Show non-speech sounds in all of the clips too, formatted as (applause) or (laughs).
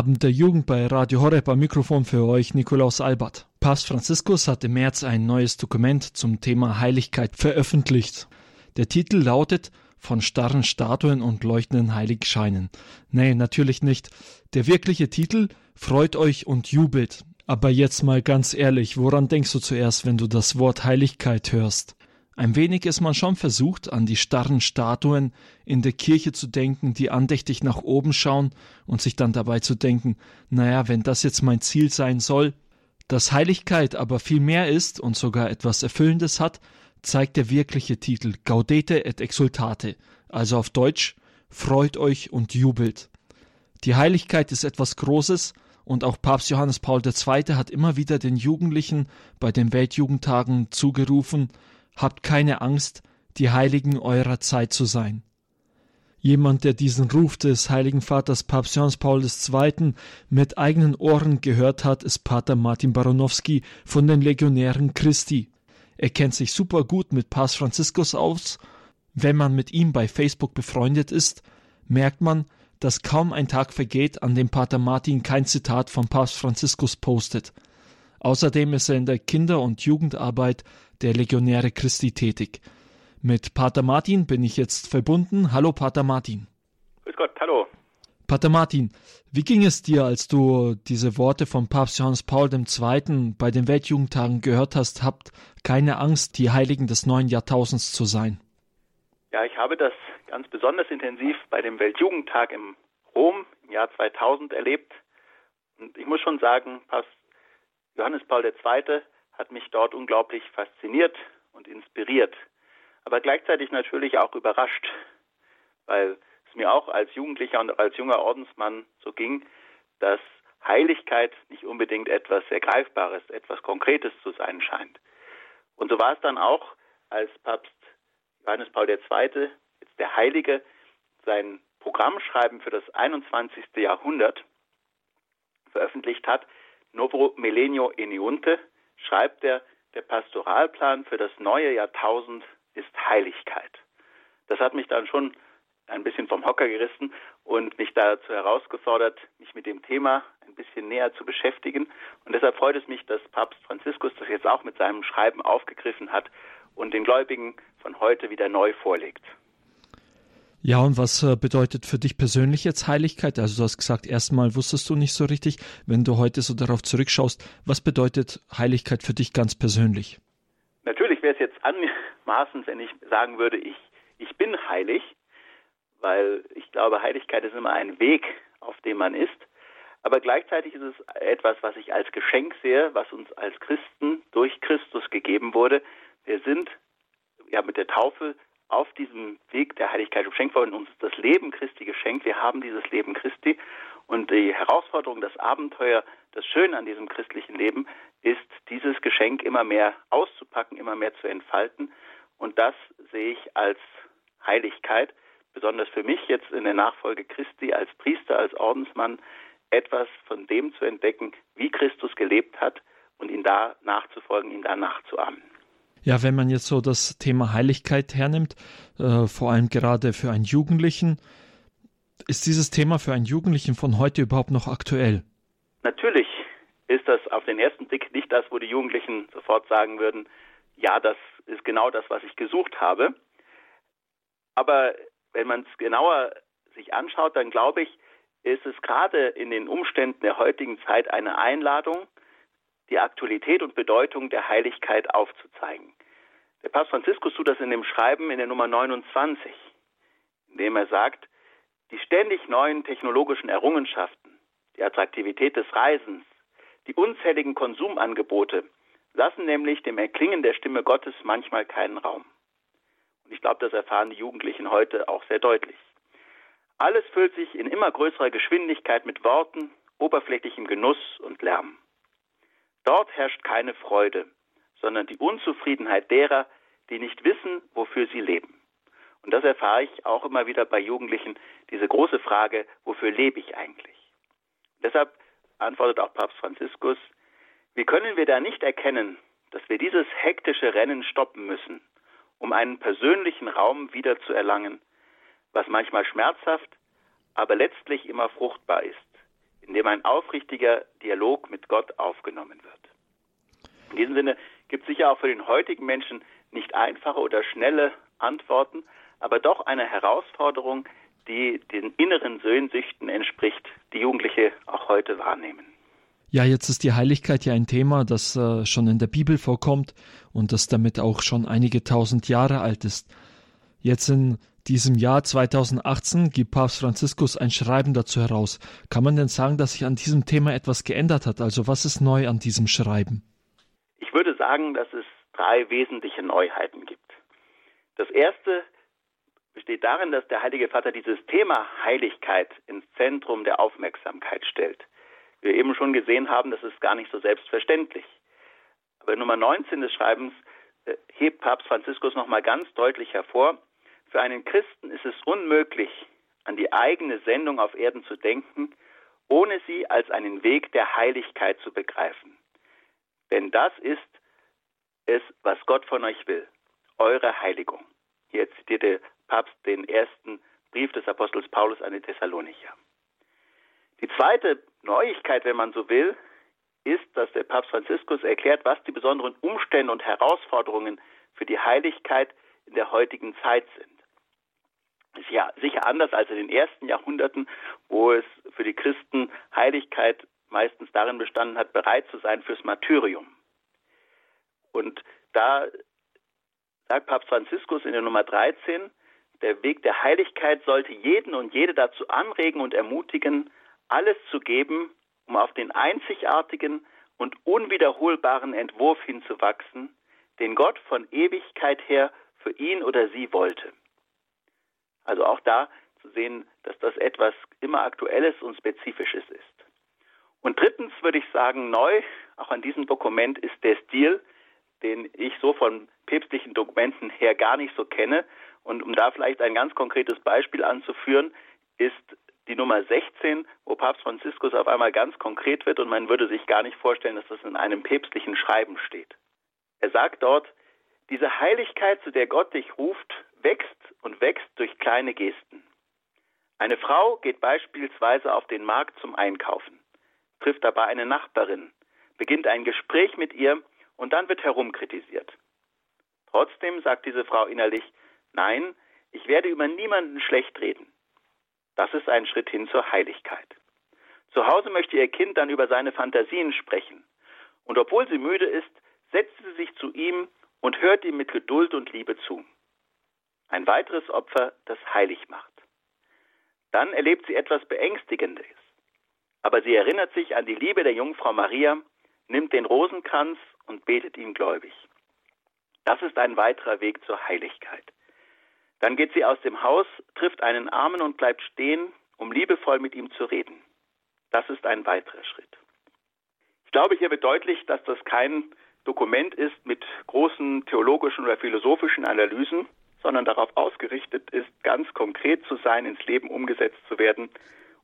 Abend der Jugend bei Radio Horeb am Mikrofon für euch Nikolaus Albert. Papst Franziskus hat im März ein neues Dokument zum Thema Heiligkeit veröffentlicht. Der Titel lautet Von starren Statuen und leuchtenden Heiligscheinen. Nee, natürlich nicht. Der wirkliche Titel Freut euch und jubelt. Aber jetzt mal ganz ehrlich, woran denkst du zuerst, wenn du das Wort Heiligkeit hörst? Ein wenig ist man schon versucht, an die starren Statuen in der Kirche zu denken, die andächtig nach oben schauen und sich dann dabei zu denken, naja, wenn das jetzt mein Ziel sein soll, dass Heiligkeit aber viel mehr ist und sogar etwas Erfüllendes hat, zeigt der wirkliche Titel Gaudete et exultate, also auf Deutsch Freut euch und jubelt. Die Heiligkeit ist etwas Großes, und auch Papst Johannes Paul II. hat immer wieder den Jugendlichen bei den Weltjugendtagen zugerufen, Habt keine Angst, die Heiligen eurer Zeit zu sein. Jemand, der diesen Ruf des Heiligen Vaters Papst Johannes Paul II. mit eigenen Ohren gehört hat, ist Pater Martin Baronowski von den Legionären Christi. Er kennt sich super gut mit Papst Franziskus aus. Wenn man mit ihm bei Facebook befreundet ist, merkt man, dass kaum ein Tag vergeht, an dem Pater Martin kein Zitat von Papst Franziskus postet. Außerdem ist er in der Kinder- und Jugendarbeit der Legionäre Christi tätig. Mit Pater Martin bin ich jetzt verbunden. Hallo Pater Martin. Grüß Gott, hallo. Pater Martin, wie ging es dir, als du diese Worte von Papst Johannes Paul II. bei den Weltjugendtagen gehört hast, habt keine Angst, die Heiligen des neuen Jahrtausends zu sein? Ja, ich habe das ganz besonders intensiv bei dem Weltjugendtag im Rom im Jahr 2000 erlebt. Und ich muss schon sagen, Papst Johannes Paul II hat mich dort unglaublich fasziniert und inspiriert, aber gleichzeitig natürlich auch überrascht, weil es mir auch als Jugendlicher und als junger Ordensmann so ging, dass Heiligkeit nicht unbedingt etwas sehr Greifbares, etwas Konkretes zu sein scheint. Und so war es dann auch, als Papst Johannes Paul II., jetzt der Heilige, sein Programmschreiben für das 21. Jahrhundert veröffentlicht hat, Novo Millennio Eniunte, schreibt er, der Pastoralplan für das neue Jahrtausend ist Heiligkeit. Das hat mich dann schon ein bisschen vom Hocker gerissen und mich dazu herausgefordert, mich mit dem Thema ein bisschen näher zu beschäftigen. Und deshalb freut es mich, dass Papst Franziskus das jetzt auch mit seinem Schreiben aufgegriffen hat und den Gläubigen von heute wieder neu vorlegt. Ja, und was äh, bedeutet für dich persönlich jetzt Heiligkeit? Also du hast gesagt, erstmal wusstest du nicht so richtig. Wenn du heute so darauf zurückschaust, was bedeutet Heiligkeit für dich ganz persönlich? Natürlich wäre es jetzt anmaßend, wenn ich sagen würde, ich, ich bin heilig, weil ich glaube, Heiligkeit ist immer ein Weg, auf dem man ist. Aber gleichzeitig ist es etwas, was ich als Geschenk sehe, was uns als Christen durch Christus gegeben wurde. Wir sind ja mit der Taufe auf diesem Weg der Heiligkeit geschenkt worden, uns das Leben Christi geschenkt. Wir haben dieses Leben Christi und die Herausforderung, das Abenteuer, das Schöne an diesem christlichen Leben ist, dieses Geschenk immer mehr auszupacken, immer mehr zu entfalten. Und das sehe ich als Heiligkeit, besonders für mich jetzt in der Nachfolge Christi als Priester, als Ordensmann, etwas von dem zu entdecken, wie Christus gelebt hat und ihn da nachzufolgen, ihn da nachzuahmen. Ja, wenn man jetzt so das Thema Heiligkeit hernimmt, äh, vor allem gerade für einen Jugendlichen, ist dieses Thema für einen Jugendlichen von heute überhaupt noch aktuell? Natürlich ist das auf den ersten Blick nicht das, wo die Jugendlichen sofort sagen würden, ja, das ist genau das, was ich gesucht habe. Aber wenn man es genauer sich anschaut, dann glaube ich, ist es gerade in den Umständen der heutigen Zeit eine Einladung, die Aktualität und Bedeutung der Heiligkeit aufzuzeigen. Der Papst Franziskus tut das in dem Schreiben in der Nummer 29, in dem er sagt, die ständig neuen technologischen Errungenschaften, die Attraktivität des Reisens, die unzähligen Konsumangebote lassen nämlich dem Erklingen der Stimme Gottes manchmal keinen Raum. Und ich glaube, das erfahren die Jugendlichen heute auch sehr deutlich. Alles füllt sich in immer größerer Geschwindigkeit mit Worten, oberflächlichem Genuss und Lärm. Dort herrscht keine Freude, sondern die Unzufriedenheit derer, die nicht wissen, wofür sie leben. Und das erfahre ich auch immer wieder bei Jugendlichen, diese große Frage, wofür lebe ich eigentlich? Deshalb antwortet auch Papst Franziskus, wie können wir da nicht erkennen, dass wir dieses hektische Rennen stoppen müssen, um einen persönlichen Raum wiederzuerlangen, was manchmal schmerzhaft, aber letztlich immer fruchtbar ist, in dem ein aufrichtiger Dialog mit Gott aufgenommen wird. In diesem Sinne gibt es sicher auch für den heutigen Menschen nicht einfache oder schnelle Antworten, aber doch eine Herausforderung, die den inneren Sehnsüchten entspricht, die Jugendliche auch heute wahrnehmen. Ja, jetzt ist die Heiligkeit ja ein Thema, das äh, schon in der Bibel vorkommt und das damit auch schon einige tausend Jahre alt ist. Jetzt in diesem Jahr 2018 gibt Papst Franziskus ein Schreiben dazu heraus. Kann man denn sagen, dass sich an diesem Thema etwas geändert hat? Also was ist neu an diesem Schreiben? Ich würde sagen, dass es drei wesentliche Neuheiten gibt. Das erste besteht darin, dass der Heilige Vater dieses Thema Heiligkeit ins Zentrum der Aufmerksamkeit stellt. Wir eben schon gesehen haben, das ist gar nicht so selbstverständlich. Aber Nummer 19 des Schreibens äh, hebt Papst Franziskus nochmal ganz deutlich hervor, für einen Christen ist es unmöglich, an die eigene Sendung auf Erden zu denken, ohne sie als einen Weg der Heiligkeit zu begreifen. Denn das ist es, was Gott von euch will, eure Heiligung. Hier zitiert der Papst den ersten Brief des Apostels Paulus an die Thessalonicher. Die zweite Neuigkeit, wenn man so will, ist, dass der Papst Franziskus erklärt, was die besonderen Umstände und Herausforderungen für die Heiligkeit in der heutigen Zeit sind. Ist ja sicher anders als in den ersten Jahrhunderten, wo es für die Christen Heiligkeit meistens darin bestanden hat, bereit zu sein fürs Martyrium. Und da sagt Papst Franziskus in der Nummer 13, der Weg der Heiligkeit sollte jeden und jede dazu anregen und ermutigen, alles zu geben, um auf den einzigartigen und unwiederholbaren Entwurf hinzuwachsen, den Gott von Ewigkeit her für ihn oder sie wollte. Also auch da zu sehen, dass das etwas immer Aktuelles und Spezifisches ist. Und drittens würde ich sagen, neu, auch an diesem Dokument ist der Stil, den ich so von päpstlichen Dokumenten her gar nicht so kenne. Und um da vielleicht ein ganz konkretes Beispiel anzuführen, ist die Nummer 16, wo Papst Franziskus auf einmal ganz konkret wird und man würde sich gar nicht vorstellen, dass das in einem päpstlichen Schreiben steht. Er sagt dort, diese Heiligkeit, zu der Gott dich ruft, wächst und wächst durch kleine Gesten. Eine Frau geht beispielsweise auf den Markt zum Einkaufen, trifft dabei eine Nachbarin, beginnt ein Gespräch mit ihr und dann wird herumkritisiert. Trotzdem sagt diese Frau innerlich, nein, ich werde über niemanden schlecht reden. Das ist ein Schritt hin zur Heiligkeit. Zu Hause möchte ihr Kind dann über seine Fantasien sprechen. Und obwohl sie müde ist, setzt sie sich zu ihm und hört ihm mit Geduld und Liebe zu. Ein weiteres Opfer, das heilig macht. Dann erlebt sie etwas Beängstigendes. Aber sie erinnert sich an die Liebe der Jungfrau Maria, nimmt den Rosenkranz und betet ihm gläubig. Das ist ein weiterer Weg zur Heiligkeit. Dann geht sie aus dem Haus, trifft einen Armen und bleibt stehen, um liebevoll mit ihm zu reden. Das ist ein weiterer Schritt. Ich glaube, hier wird deutlich, dass das kein Dokument ist mit großen theologischen oder philosophischen Analysen, sondern darauf ausgerichtet ist, ganz konkret zu sein, ins Leben umgesetzt zu werden.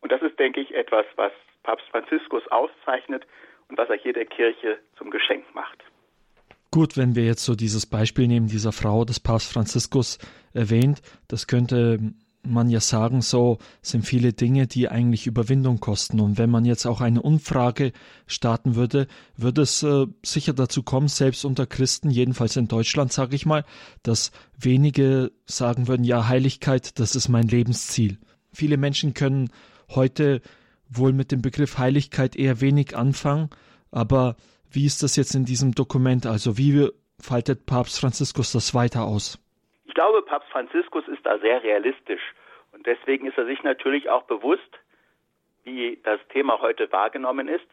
Und das ist, denke ich, etwas, was Papst Franziskus auszeichnet und was er hier der Kirche zum Geschenk macht. Gut, wenn wir jetzt so dieses Beispiel nehmen, dieser Frau des Papst Franziskus erwähnt, das könnte man ja sagen, so sind viele Dinge, die eigentlich Überwindung kosten. Und wenn man jetzt auch eine Umfrage starten würde, würde es äh, sicher dazu kommen, selbst unter Christen, jedenfalls in Deutschland, sage ich mal, dass wenige sagen würden, ja, Heiligkeit, das ist mein Lebensziel. Viele Menschen können heute wohl mit dem Begriff Heiligkeit eher wenig anfangen, aber wie ist das jetzt in diesem Dokument? Also wie faltet Papst Franziskus das weiter aus? Ich glaube, Papst Franziskus ist da sehr realistisch und deswegen ist er sich natürlich auch bewusst, wie das Thema heute wahrgenommen ist.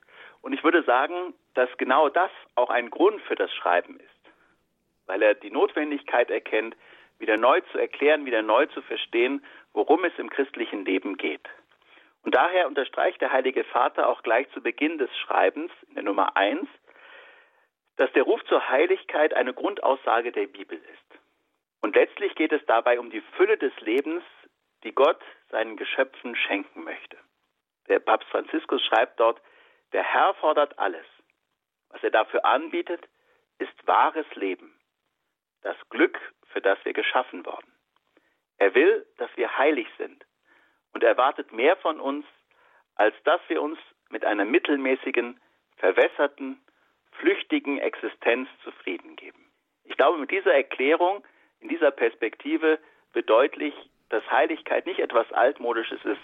Und ich würde sagen, dass genau das auch ein Grund für das Schreiben ist, weil er die Notwendigkeit erkennt, wieder neu zu erklären, wieder neu zu verstehen, worum es im christlichen Leben geht. Und daher unterstreicht der Heilige Vater auch gleich zu Beginn des Schreibens in der Nummer 1, dass der Ruf zur Heiligkeit eine Grundaussage der Bibel ist. Und letztlich geht es dabei um die Fülle des Lebens, die Gott seinen Geschöpfen schenken möchte. Der Papst Franziskus schreibt dort, der Herr fordert alles. Was er dafür anbietet, ist wahres Leben, das Glück, für das wir geschaffen worden. Er will, dass wir heilig sind und erwartet mehr von uns, als dass wir uns mit einer mittelmäßigen, verwässerten, flüchtigen Existenz zufrieden geben. Ich glaube, mit dieser Erklärung, in dieser Perspektive wird deutlich, dass Heiligkeit nicht etwas Altmodisches ist,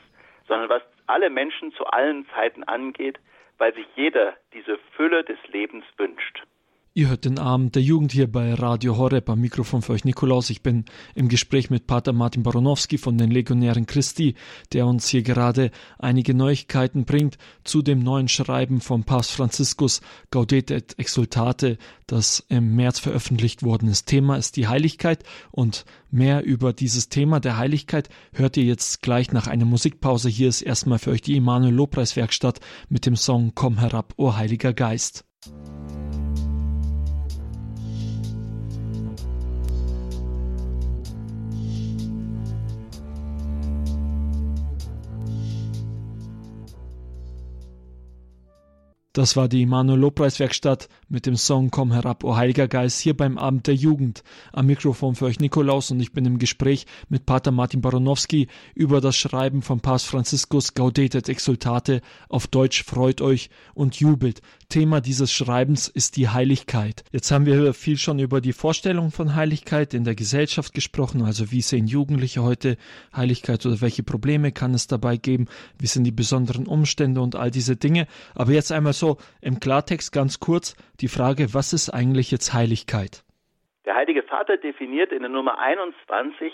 sondern was alle Menschen zu allen Zeiten angeht, weil sich jeder diese Fülle des Lebens wünscht. Ihr hört den Abend der Jugend hier bei Radio Horeb am Mikrofon für euch Nikolaus. Ich bin im Gespräch mit Pater Martin Baronowski von den Legionären Christi, der uns hier gerade einige Neuigkeiten bringt zu dem neuen Schreiben von Papst Franziskus Gaudete et Exultate, das im März veröffentlicht worden ist. Thema ist die Heiligkeit und mehr über dieses Thema der Heiligkeit hört ihr jetzt gleich nach einer Musikpause. Hier ist erstmal für euch die Immanuel Lobpreis Werkstatt mit dem Song Komm herab, o Heiliger Geist. Das war die Immanuel Lobpreiswerkstatt mit dem Song Komm herab, o Heiliger Geist, hier beim Abend der Jugend. Am Mikrofon für euch Nikolaus und ich bin im Gespräch mit Pater Martin Baronowski über das Schreiben von Papst Franziskus Gaudetet Exultate, auf Deutsch freut euch und jubelt. Thema dieses Schreibens ist die Heiligkeit. Jetzt haben wir viel schon über die Vorstellung von Heiligkeit in der Gesellschaft gesprochen, also wie sehen Jugendliche heute Heiligkeit oder welche Probleme kann es dabei geben, wie sind die besonderen Umstände und all diese Dinge. Aber jetzt einmal so im Klartext ganz kurz die Frage, was ist eigentlich jetzt Heiligkeit? Der Heilige Vater definiert in der Nummer 21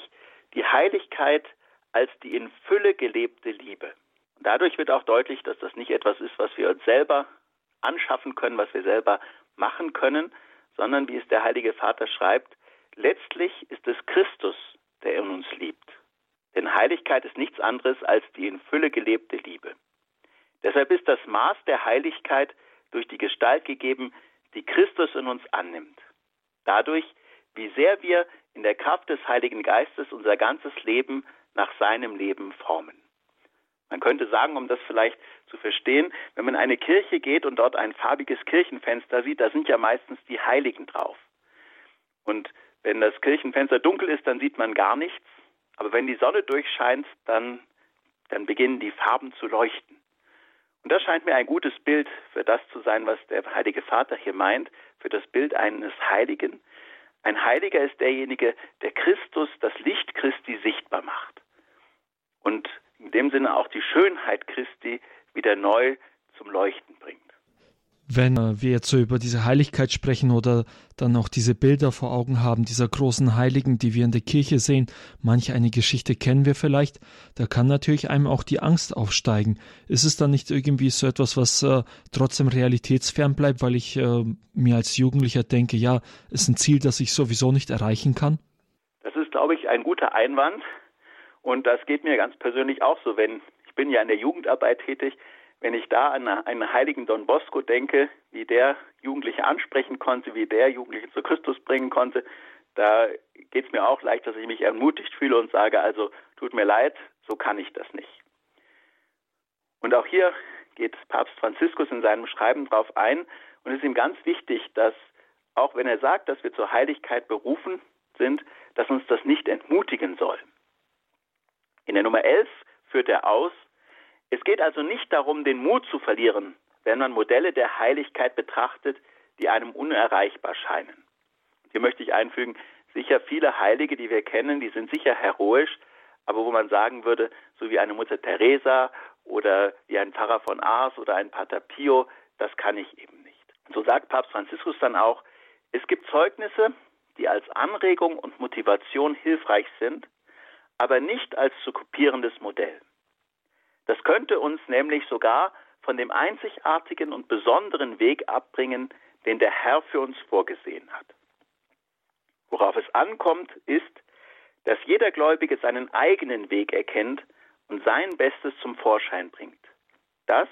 die Heiligkeit als die in Fülle gelebte Liebe. Und dadurch wird auch deutlich, dass das nicht etwas ist, was wir uns selber anschaffen können, was wir selber machen können, sondern wie es der Heilige Vater schreibt, letztlich ist es Christus, der in uns liebt. Denn Heiligkeit ist nichts anderes als die in Fülle gelebte Liebe. Deshalb ist das Maß der Heiligkeit durch die Gestalt gegeben, die Christus in uns annimmt. Dadurch, wie sehr wir in der Kraft des Heiligen Geistes unser ganzes Leben nach seinem Leben formen. Man könnte sagen, um das vielleicht zu verstehen, wenn man in eine Kirche geht und dort ein farbiges Kirchenfenster sieht, da sind ja meistens die Heiligen drauf. Und wenn das Kirchenfenster dunkel ist, dann sieht man gar nichts. Aber wenn die Sonne durchscheint, dann, dann beginnen die Farben zu leuchten. Und das scheint mir ein gutes Bild für das zu sein, was der Heilige Vater hier meint, für das Bild eines Heiligen. Ein Heiliger ist derjenige, der Christus, das Licht Christi sichtbar macht. Und in dem Sinne auch die Schönheit Christi wieder neu zum Leuchten bringt. Wenn äh, wir jetzt so über diese Heiligkeit sprechen oder dann auch diese Bilder vor Augen haben, dieser großen Heiligen, die wir in der Kirche sehen, manch eine Geschichte kennen wir vielleicht, da kann natürlich einem auch die Angst aufsteigen. Ist es dann nicht irgendwie so etwas, was äh, trotzdem realitätsfern bleibt, weil ich äh, mir als Jugendlicher denke, ja, ist ein Ziel, das ich sowieso nicht erreichen kann? Das ist, glaube ich, ein guter Einwand. Und das geht mir ganz persönlich auch so, wenn ich bin ja in der Jugendarbeit tätig, wenn ich da an einen heiligen Don Bosco denke, wie der Jugendliche ansprechen konnte, wie der Jugendliche zu Christus bringen konnte, da geht es mir auch leicht, dass ich mich ermutigt fühle und sage, also tut mir leid, so kann ich das nicht. Und auch hier geht Papst Franziskus in seinem Schreiben darauf ein und es ist ihm ganz wichtig, dass auch wenn er sagt, dass wir zur Heiligkeit berufen sind, dass uns das nicht entmutigen soll. In der Nummer 11 führt er aus, es geht also nicht darum, den Mut zu verlieren, wenn man Modelle der Heiligkeit betrachtet, die einem unerreichbar scheinen. Hier möchte ich einfügen, sicher viele Heilige, die wir kennen, die sind sicher heroisch, aber wo man sagen würde, so wie eine Mutter Teresa oder wie ein Pfarrer von Ars oder ein Pater Pio, das kann ich eben nicht. So sagt Papst Franziskus dann auch, es gibt Zeugnisse, die als Anregung und Motivation hilfreich sind, aber nicht als zu kopierendes Modell. Das könnte uns nämlich sogar von dem einzigartigen und besonderen Weg abbringen, den der Herr für uns vorgesehen hat. Worauf es ankommt, ist, dass jeder Gläubige seinen eigenen Weg erkennt und sein Bestes zum Vorschein bringt. Das,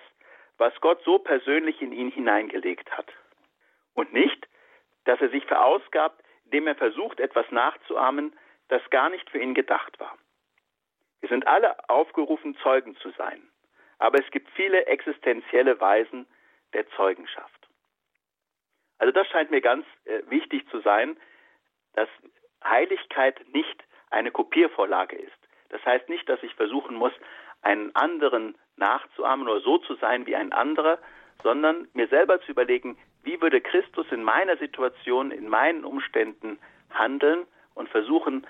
was Gott so persönlich in ihn hineingelegt hat. Und nicht, dass er sich verausgabt, indem er versucht, etwas nachzuahmen, das gar nicht für ihn gedacht war. Wir sind alle aufgerufen, Zeugen zu sein. Aber es gibt viele existenzielle Weisen der Zeugenschaft. Also das scheint mir ganz äh, wichtig zu sein, dass Heiligkeit nicht eine Kopiervorlage ist. Das heißt nicht, dass ich versuchen muss, einen anderen nachzuahmen oder so zu sein wie ein anderer, sondern mir selber zu überlegen, wie würde Christus in meiner Situation, in meinen Umständen handeln und versuchen,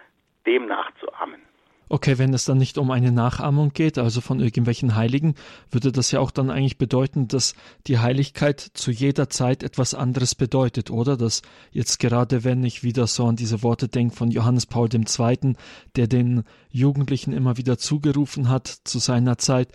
dem nachzuahmen. Okay, wenn es dann nicht um eine Nachahmung geht, also von irgendwelchen Heiligen, würde das ja auch dann eigentlich bedeuten, dass die Heiligkeit zu jeder Zeit etwas anderes bedeutet, oder? Dass jetzt gerade, wenn ich wieder so an diese Worte denke von Johannes Paul II., der den Jugendlichen immer wieder zugerufen hat zu seiner Zeit,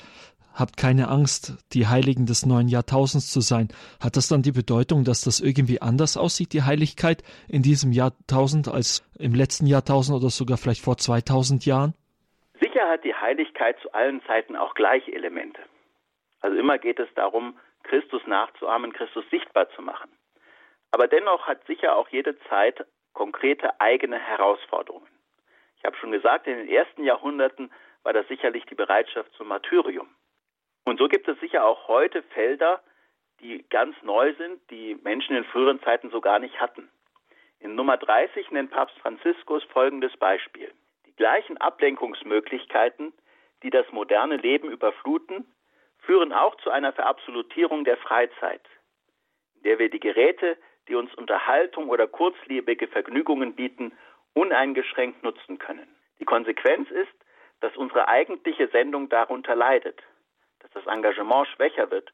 habt keine Angst, die Heiligen des neuen Jahrtausends zu sein. Hat das dann die Bedeutung, dass das irgendwie anders aussieht, die Heiligkeit in diesem Jahrtausend als im letzten Jahrtausend oder sogar vielleicht vor 2000 Jahren? Sicher hat die Heiligkeit zu allen Zeiten auch gleiche Elemente. Also immer geht es darum, Christus nachzuahmen, Christus sichtbar zu machen. Aber dennoch hat sicher auch jede Zeit konkrete eigene Herausforderungen. Ich habe schon gesagt, in den ersten Jahrhunderten war das sicherlich die Bereitschaft zum Martyrium. Und so gibt es sicher auch heute Felder, die ganz neu sind, die Menschen in früheren Zeiten so gar nicht hatten. In Nummer 30 nennt Papst Franziskus folgendes Beispiel gleichen Ablenkungsmöglichkeiten, die das moderne Leben überfluten, führen auch zu einer Verabsolutierung der Freizeit, in der wir die Geräte, die uns Unterhaltung oder kurzlebige Vergnügungen bieten, uneingeschränkt nutzen können. Die Konsequenz ist, dass unsere eigentliche Sendung darunter leidet, dass das Engagement schwächer wird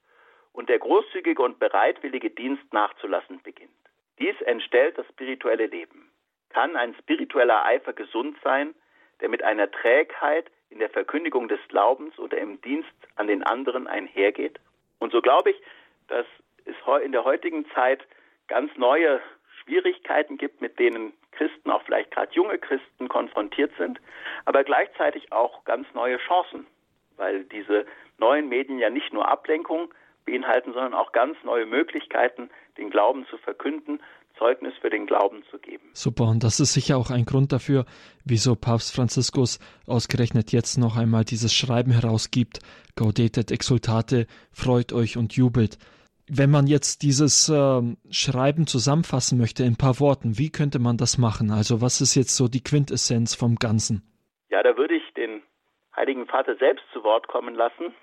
und der großzügige und bereitwillige Dienst nachzulassen beginnt. Dies entstellt das spirituelle Leben. Kann ein spiritueller Eifer gesund sein, der mit einer Trägheit in der Verkündigung des Glaubens oder im Dienst an den anderen einhergeht. Und so glaube ich, dass es in der heutigen Zeit ganz neue Schwierigkeiten gibt, mit denen Christen, auch vielleicht gerade junge Christen, konfrontiert sind, aber gleichzeitig auch ganz neue Chancen, weil diese neuen Medien ja nicht nur Ablenkung beinhalten, sondern auch ganz neue Möglichkeiten, den Glauben zu verkünden Zeugnis für den Glauben zu geben. Super, und das ist sicher auch ein Grund dafür, wieso Papst Franziskus ausgerechnet jetzt noch einmal dieses Schreiben herausgibt, Gaudetet exultate, freut euch und jubelt. Wenn man jetzt dieses äh, Schreiben zusammenfassen möchte in ein paar Worten, wie könnte man das machen? Also was ist jetzt so die Quintessenz vom Ganzen? Ja, da würde ich den Heiligen Vater selbst zu Wort kommen lassen.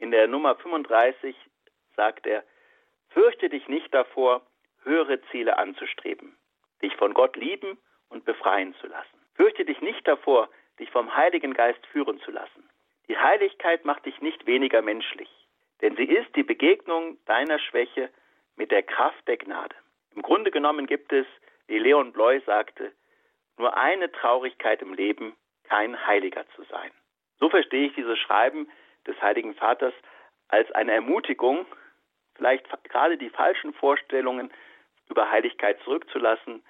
In der Nummer 35 sagt er, Fürchte dich nicht davor, höhere Ziele anzustreben, dich von Gott lieben und befreien zu lassen. Fürchte dich nicht davor, dich vom Heiligen Geist führen zu lassen. Die Heiligkeit macht dich nicht weniger menschlich, denn sie ist die Begegnung deiner Schwäche mit der Kraft der Gnade. Im Grunde genommen gibt es, wie Leon Bloy sagte, nur eine Traurigkeit im Leben, kein Heiliger zu sein. So verstehe ich dieses Schreiben des Heiligen Vaters als eine Ermutigung, vielleicht gerade die falschen Vorstellungen über Heiligkeit zurückzulassen,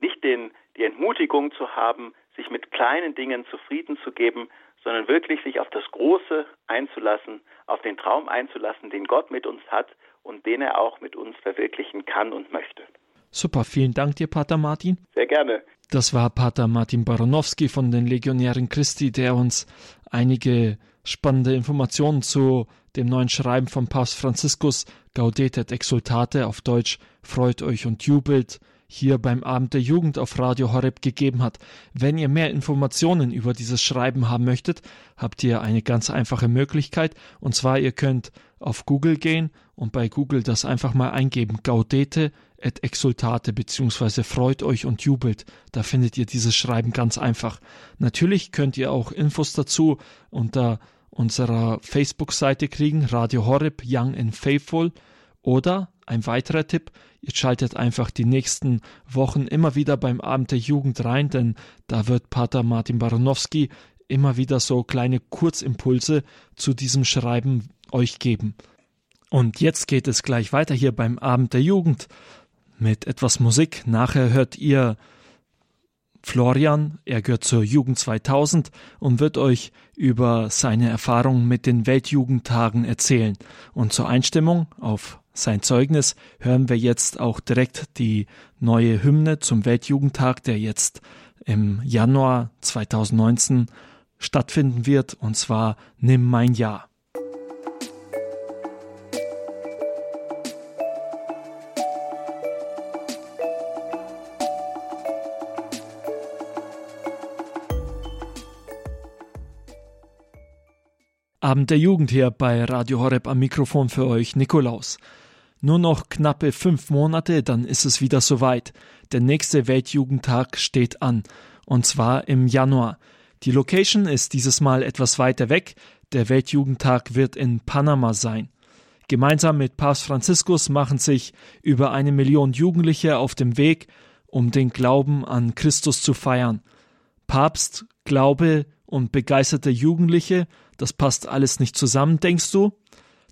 nicht den, die Entmutigung zu haben, sich mit kleinen Dingen zufrieden zu geben, sondern wirklich sich auf das Große einzulassen, auf den Traum einzulassen, den Gott mit uns hat und den er auch mit uns verwirklichen kann und möchte. Super, vielen Dank dir, Pater Martin. Sehr gerne. Das war Pater Martin Baronowski von den Legionären Christi, der uns einige spannende Informationen zu dem neuen Schreiben von Papst Franziskus Gaudetet Exultate auf Deutsch Freut euch und jubelt hier beim Abend der Jugend auf Radio Horeb gegeben hat. Wenn ihr mehr Informationen über dieses Schreiben haben möchtet, habt ihr eine ganz einfache Möglichkeit. Und zwar, ihr könnt auf Google gehen und bei Google das einfach mal eingeben. Gaudete et exultate beziehungsweise freut euch und jubelt. Da findet ihr dieses Schreiben ganz einfach. Natürlich könnt ihr auch Infos dazu unter unserer Facebook-Seite kriegen, Radio Horeb Young and Faithful. Oder ein weiterer Tipp, ihr schaltet einfach die nächsten Wochen immer wieder beim Abend der Jugend rein, denn da wird Pater Martin Baranowski immer wieder so kleine Kurzimpulse zu diesem Schreiben euch geben. Und jetzt geht es gleich weiter hier beim Abend der Jugend mit etwas Musik. Nachher hört ihr Florian, er gehört zur Jugend 2000 und wird euch über seine Erfahrungen mit den Weltjugendtagen erzählen. Und zur Einstimmung auf sein Zeugnis hören wir jetzt auch direkt die neue Hymne zum Weltjugendtag, der jetzt im Januar 2019 stattfinden wird, und zwar Nimm mein Jahr. Abend der Jugend hier bei Radio Horeb am Mikrofon für euch Nikolaus. Nur noch knappe fünf Monate, dann ist es wieder soweit. Der nächste Weltjugendtag steht an, und zwar im Januar. Die Location ist dieses Mal etwas weiter weg. Der Weltjugendtag wird in Panama sein. Gemeinsam mit Papst Franziskus machen sich über eine Million Jugendliche auf dem Weg, um den Glauben an Christus zu feiern. Papst, Glaube und begeisterte Jugendliche, das passt alles nicht zusammen, denkst du?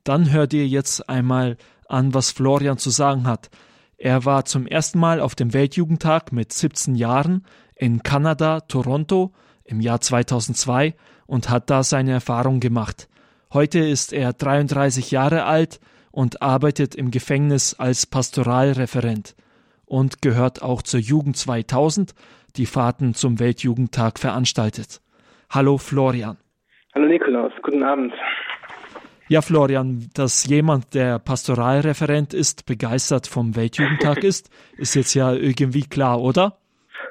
Dann hör dir jetzt einmal an, was Florian zu sagen hat. Er war zum ersten Mal auf dem Weltjugendtag mit 17 Jahren in Kanada, Toronto im Jahr 2002 und hat da seine Erfahrung gemacht. Heute ist er 33 Jahre alt und arbeitet im Gefängnis als Pastoralreferent und gehört auch zur Jugend 2000, die Fahrten zum Weltjugendtag veranstaltet. Hallo Florian. Hallo Nikolaus, guten Abend. Ja, Florian, dass jemand, der Pastoralreferent ist, begeistert vom Weltjugendtag (laughs) ist, ist jetzt ja irgendwie klar, oder?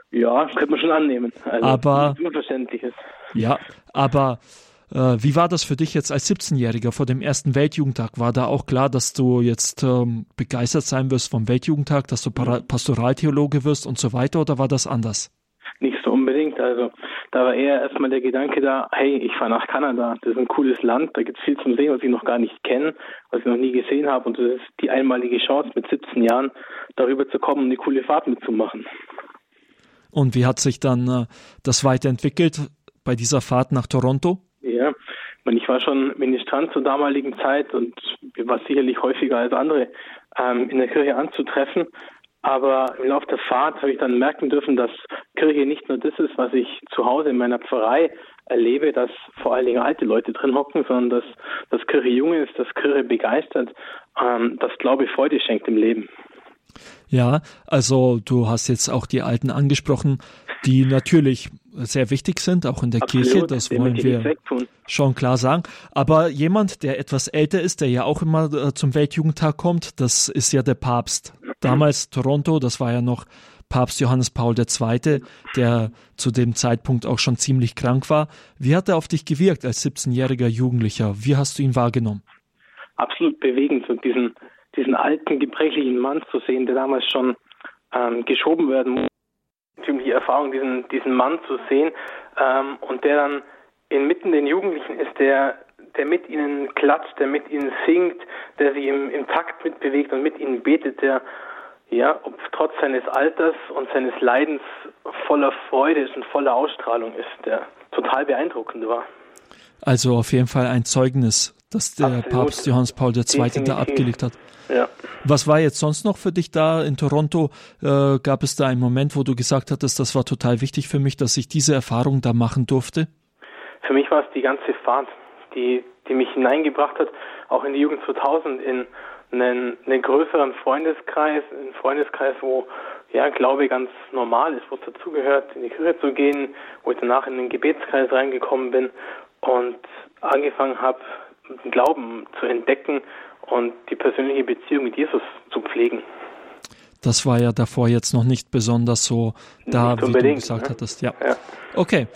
Ja, das könnte man schon annehmen. Also, aber unverständlich ist. Ja, aber äh, wie war das für dich jetzt als 17-Jähriger vor dem ersten Weltjugendtag? War da auch klar, dass du jetzt ähm, begeistert sein wirst vom Weltjugendtag, dass du Pastoraltheologe wirst und so weiter, oder war das anders? Nicht so unbedingt. Also da war eher erstmal der Gedanke da, hey, ich fahre nach Kanada, das ist ein cooles Land, da gibt es viel zum Sehen, was ich noch gar nicht kenne, was ich noch nie gesehen habe und das ist die einmalige Chance mit 17 Jahren darüber zu kommen und eine coole Fahrt mitzumachen. Und wie hat sich dann äh, das weiterentwickelt bei dieser Fahrt nach Toronto? Ja, ich war schon ministrant zur damaligen Zeit und war sicherlich häufiger als andere ähm, in der Kirche anzutreffen. Aber im Laufe der Fahrt habe ich dann merken dürfen, dass Kirche nicht nur das ist, was ich zu Hause in meiner Pfarrei erlebe, dass vor allen Dingen alte Leute drin hocken, sondern dass, dass Kirche jung ist, dass Kirche begeistert, ähm, dass Glaube Freude schenkt im Leben. Ja, also du hast jetzt auch die Alten angesprochen, die natürlich sehr wichtig sind, auch in der Absolut, Kirche, das wollen wir schon klar sagen. Aber jemand, der etwas älter ist, der ja auch immer äh, zum Weltjugendtag kommt, das ist ja der Papst. Damals Toronto, das war ja noch Papst Johannes Paul II., der zu dem Zeitpunkt auch schon ziemlich krank war. Wie hat er auf dich gewirkt als 17-jähriger Jugendlicher? Wie hast du ihn wahrgenommen? Absolut bewegend, so diesen, diesen alten, gebrechlichen Mann zu sehen, der damals schon ähm, geschoben werden musste. Ziemliche Erfahrung, diesen, diesen Mann zu sehen ähm, und der dann inmitten den Jugendlichen ist, der der mit ihnen klatscht, der mit ihnen singt, der sie im, im Takt mitbewegt und mit ihnen betet, der ja, ob trotz seines Alters und seines Leidens voller Freude ist und voller Ausstrahlung ist, der total beeindruckend war. Also auf jeden Fall ein Zeugnis, das der Absolut. Papst Johannes Paul II. Definitiv. da abgelegt hat. Ja. Was war jetzt sonst noch für dich da in Toronto? Äh, gab es da einen Moment, wo du gesagt hattest, das war total wichtig für mich, dass ich diese Erfahrung da machen durfte? Für mich war es die ganze Fahrt die, die mich hineingebracht hat, auch in die Jugend 2000, in einen, einen größeren Freundeskreis, einen Freundeskreis, wo ja, Glaube ganz normal ist, wo es dazugehört, in die Kirche zu gehen, wo ich danach in den Gebetskreis reingekommen bin und angefangen habe, den Glauben zu entdecken und die persönliche Beziehung mit Jesus zu pflegen. Das war ja davor jetzt noch nicht besonders so da, wie du gesagt ne? hattest. Ja. ja. Okay.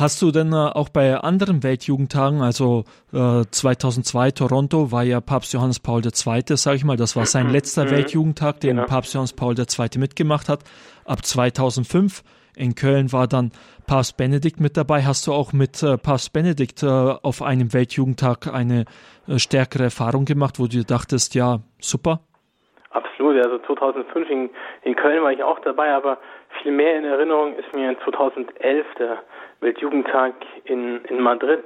Hast du denn äh, auch bei anderen Weltjugendtagen, also äh, 2002 Toronto war ja Papst Johannes Paul II., sage ich mal, das war sein (clears throat) letzter mhm. Weltjugendtag, den genau. Papst Johannes Paul II. mitgemacht hat. Ab 2005 in Köln war dann Papst Benedikt mit dabei. Hast du auch mit äh, Papst Benedikt äh, auf einem Weltjugendtag eine äh, stärkere Erfahrung gemacht, wo du dachtest, ja, super? Absolut, also 2005 in, in Köln war ich auch dabei, aber viel mehr in Erinnerung ist mir 2011 der Weltjugendtag in, in Madrid,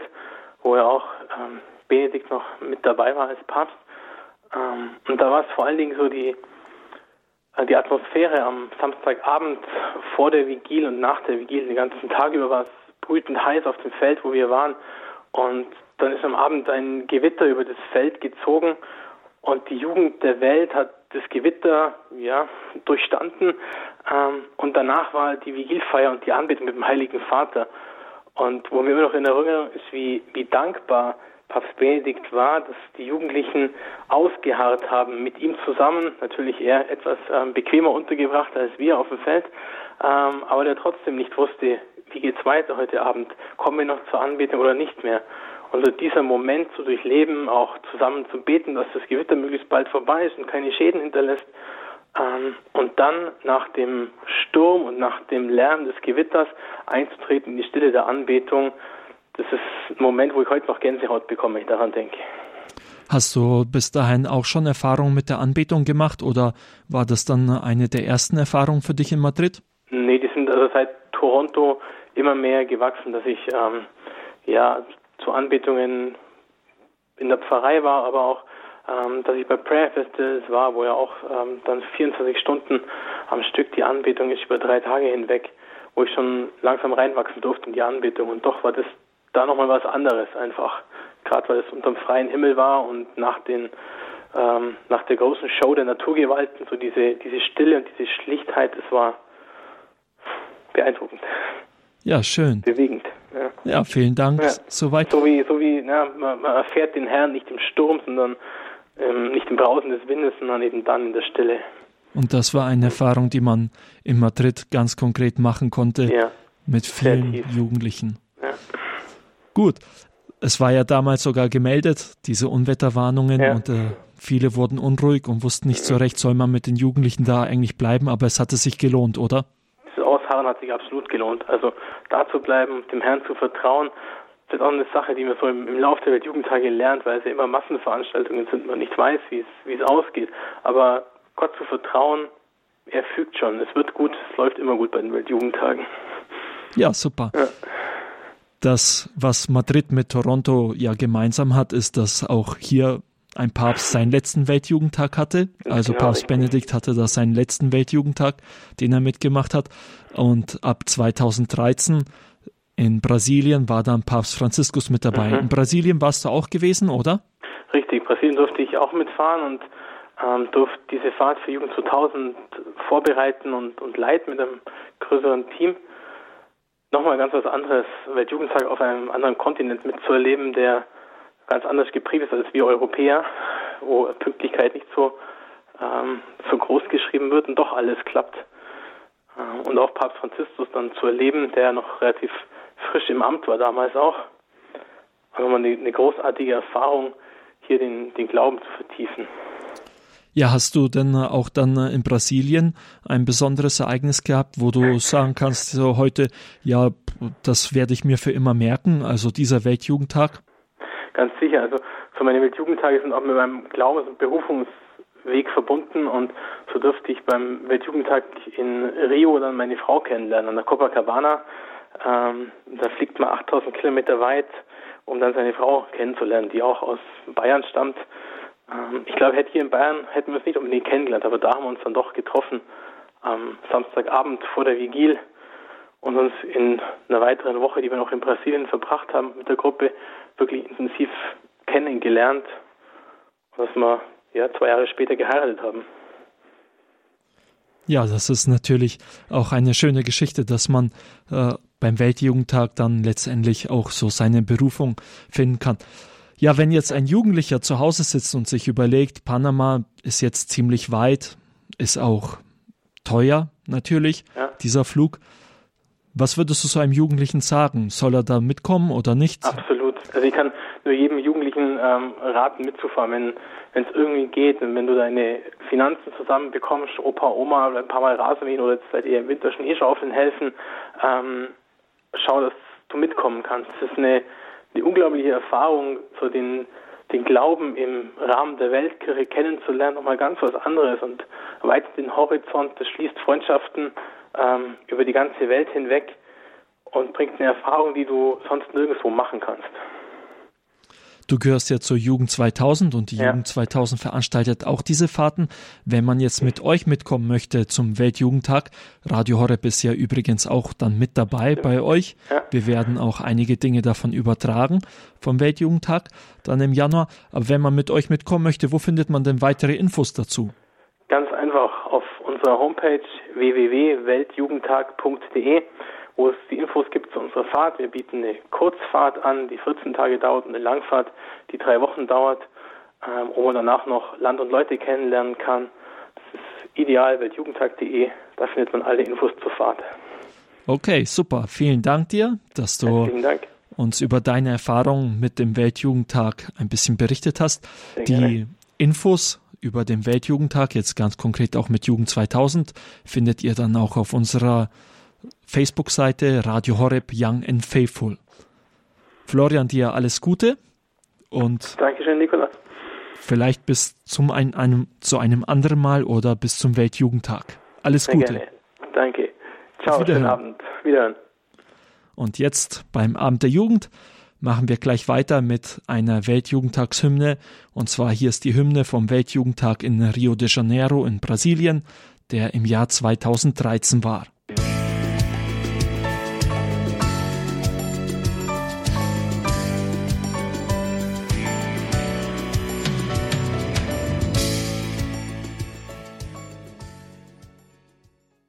wo ja auch ähm, Benedikt noch mit dabei war als Papst. Ähm, und da war es vor allen Dingen so die, äh, die Atmosphäre am Samstagabend vor der Vigil und nach der Vigil. Den ganzen Tag über war es brütend heiß auf dem Feld, wo wir waren. Und dann ist am Abend ein Gewitter über das Feld gezogen und die Jugend der Welt hat das Gewitter ja, durchstanden. Ähm, und danach war die Vigilfeier und die Anbetung mit dem Heiligen Vater. Und wo mir immer noch in Erinnerung ist, wie, wie dankbar Papst Benedikt war, dass die Jugendlichen ausgeharrt haben mit ihm zusammen, natürlich er etwas ähm, bequemer untergebracht als wir auf dem Feld, ähm, aber der trotzdem nicht wusste, wie geht's weiter heute Abend, kommen wir noch zur Anbetung oder nicht mehr. Und so dieser Moment zu durchleben, auch zusammen zu beten, dass das Gewitter möglichst bald vorbei ist und keine Schäden hinterlässt. Ähm, und dann nach dem Sturm und nach dem Lärm des Gewitters einzutreten in die Stille der Anbetung, das ist ein Moment, wo ich heute noch Gänsehaut bekomme, wenn ich daran denke. Hast du bis dahin auch schon Erfahrungen mit der Anbetung gemacht oder war das dann eine der ersten Erfahrungen für dich in Madrid? Nee, die sind also seit Toronto immer mehr gewachsen, dass ich ähm, ja zu Anbetungen in der Pfarrei war, aber auch ähm, dass ich bei Prayer Festivals war, wo ja auch ähm, dann 24 Stunden am Stück die Anbetung ist über drei Tage hinweg, wo ich schon langsam reinwachsen durfte in die Anbetung und doch war das da nochmal was anderes einfach, gerade weil es unterm freien Himmel war und nach den ähm, nach der großen Show der Naturgewalten so diese diese Stille und diese Schlichtheit, es war beeindruckend. Ja, schön. Bewegend. Ja, ja vielen Dank. Ja. Soweit. So wie, so wie na, man, man, erfährt den Herrn nicht im Sturm, sondern ähm, nicht im Brausen des Windes, sondern eben dann in der Stille. Und das war eine Erfahrung, die man in Madrid ganz konkret machen konnte ja. mit vielen Jugendlichen. Ja. Gut, es war ja damals sogar gemeldet, diese Unwetterwarnungen ja. und äh, viele wurden unruhig und wussten nicht so recht, soll man mit den Jugendlichen da eigentlich bleiben, aber es hatte sich gelohnt, oder? Das Ausharren hat sich absolut gelohnt. Also da zu bleiben, dem Herrn zu vertrauen, das ist auch eine Sache, die man so im, im Laufe der Weltjugendtage lernt, weil es ja immer Massenveranstaltungen sind, man nicht weiß, wie es, ausgeht. Aber Gott zu vertrauen, er fügt schon. Es wird gut, es läuft immer gut bei den Weltjugendtagen. Ja, super. Ja. Das, was Madrid mit Toronto ja gemeinsam hat, ist, dass auch hier ein Papst seinen letzten Weltjugendtag hatte. Also genau, Papst Benedikt hatte da seinen letzten Weltjugendtag, den er mitgemacht hat. Und ab 2013 in Brasilien war dann Papst Franziskus mit dabei. Mhm. In Brasilien warst du auch gewesen, oder? Richtig, Brasilien durfte ich auch mitfahren und ähm, durfte diese Fahrt für Jugend 2000 vorbereiten und, und leiten mit einem größeren Team. Nochmal ganz was anderes, Weltjugendtag auf einem anderen Kontinent mitzuerleben, der ganz anders geprägt ist als wir Europäer, wo Pünktlichkeit nicht so, ähm, so groß geschrieben wird und doch alles klappt. Äh, und auch Papst Franziskus dann zu erleben, der noch relativ frisch im Amt war damals auch. War nochmal eine, eine großartige Erfahrung, hier den, den Glauben zu vertiefen. Ja, hast du denn auch dann in Brasilien ein besonderes Ereignis gehabt, wo du sagen kannst, so heute, ja, das werde ich mir für immer merken, also dieser Weltjugendtag? Ganz sicher, also so meine Weltjugendtage sind auch mit meinem Glaubens- und Berufungsweg verbunden und so durfte ich beim Weltjugendtag in Rio dann meine Frau kennenlernen, an der Copacabana. Ähm, da fliegt man 8000 Kilometer weit, um dann seine Frau kennenzulernen, die auch aus Bayern stammt. Ähm, ich glaube, hätte hier in Bayern hätten wir es nicht unbedingt kennengelernt, aber da haben wir uns dann doch getroffen am Samstagabend vor der Vigil und uns in einer weiteren Woche, die wir noch in Brasilien verbracht haben, mit der Gruppe wirklich intensiv kennengelernt, dass wir ja zwei Jahre später geheiratet haben. Ja, das ist natürlich auch eine schöne Geschichte, dass man äh, beim Weltjugendtag dann letztendlich auch so seine Berufung finden kann. Ja, wenn jetzt ein Jugendlicher zu Hause sitzt und sich überlegt, Panama ist jetzt ziemlich weit, ist auch teuer natürlich, ja. dieser Flug. Was würdest du so einem Jugendlichen sagen? Soll er da mitkommen oder nicht? Absolut. Also ich kann nur jedem Jugendlichen ähm, raten, mitzufahren, wenn es irgendwie geht und wenn du deine Finanzen zusammenbekommst, Opa, Oma ein paar Mal Rasenmähen oder jetzt seid ihr im Winter Schneeschaufeln helfen, ähm, schau, dass du mitkommen kannst. Das ist eine eine unglaubliche Erfahrung, so den, den Glauben im Rahmen der Weltkirche kennenzulernen, nochmal ganz was anderes und weitet den Horizont, das schließt Freundschaften ähm, über die ganze Welt hinweg und bringt eine Erfahrung, die du sonst nirgendwo machen kannst. Du gehörst ja zur Jugend 2000 und die ja. Jugend 2000 veranstaltet auch diese Fahrten. Wenn man jetzt mit euch mitkommen möchte zum Weltjugendtag, Radio Horeb ist ja übrigens auch dann mit dabei bei euch. Wir werden auch einige Dinge davon übertragen vom Weltjugendtag dann im Januar. Aber wenn man mit euch mitkommen möchte, wo findet man denn weitere Infos dazu? Ganz einfach auf unserer Homepage www.weltjugendtag.de wo es die Infos gibt zu unserer Fahrt. Wir bieten eine Kurzfahrt an, die 14 Tage dauert, und eine Langfahrt, die drei Wochen dauert, ähm, wo man danach noch Land und Leute kennenlernen kann. Das ist ideal, weltjugendtag.de, da findet man alle Infos zur Fahrt. Okay, super. Vielen Dank dir, dass du uns über deine Erfahrungen mit dem Weltjugendtag ein bisschen berichtet hast. Sehr Die gerne. Infos über den Weltjugendtag, jetzt ganz konkret auch mit Jugend 2000, findet ihr dann auch auf unserer Facebook-Seite Radio Horeb Young and Faithful. Florian, dir alles Gute und Dankeschön, Nikolaus. Vielleicht bis zum ein, einem, zu einem anderen Mal oder bis zum Weltjugendtag. Alles Sehr Gute. Gerne. Danke. Ciao, schönen Abend. Wiederhören. Und jetzt beim Abend der Jugend machen wir gleich weiter mit einer Weltjugendtagshymne. Und zwar hier ist die Hymne vom Weltjugendtag in Rio de Janeiro in Brasilien, der im Jahr 2013 war.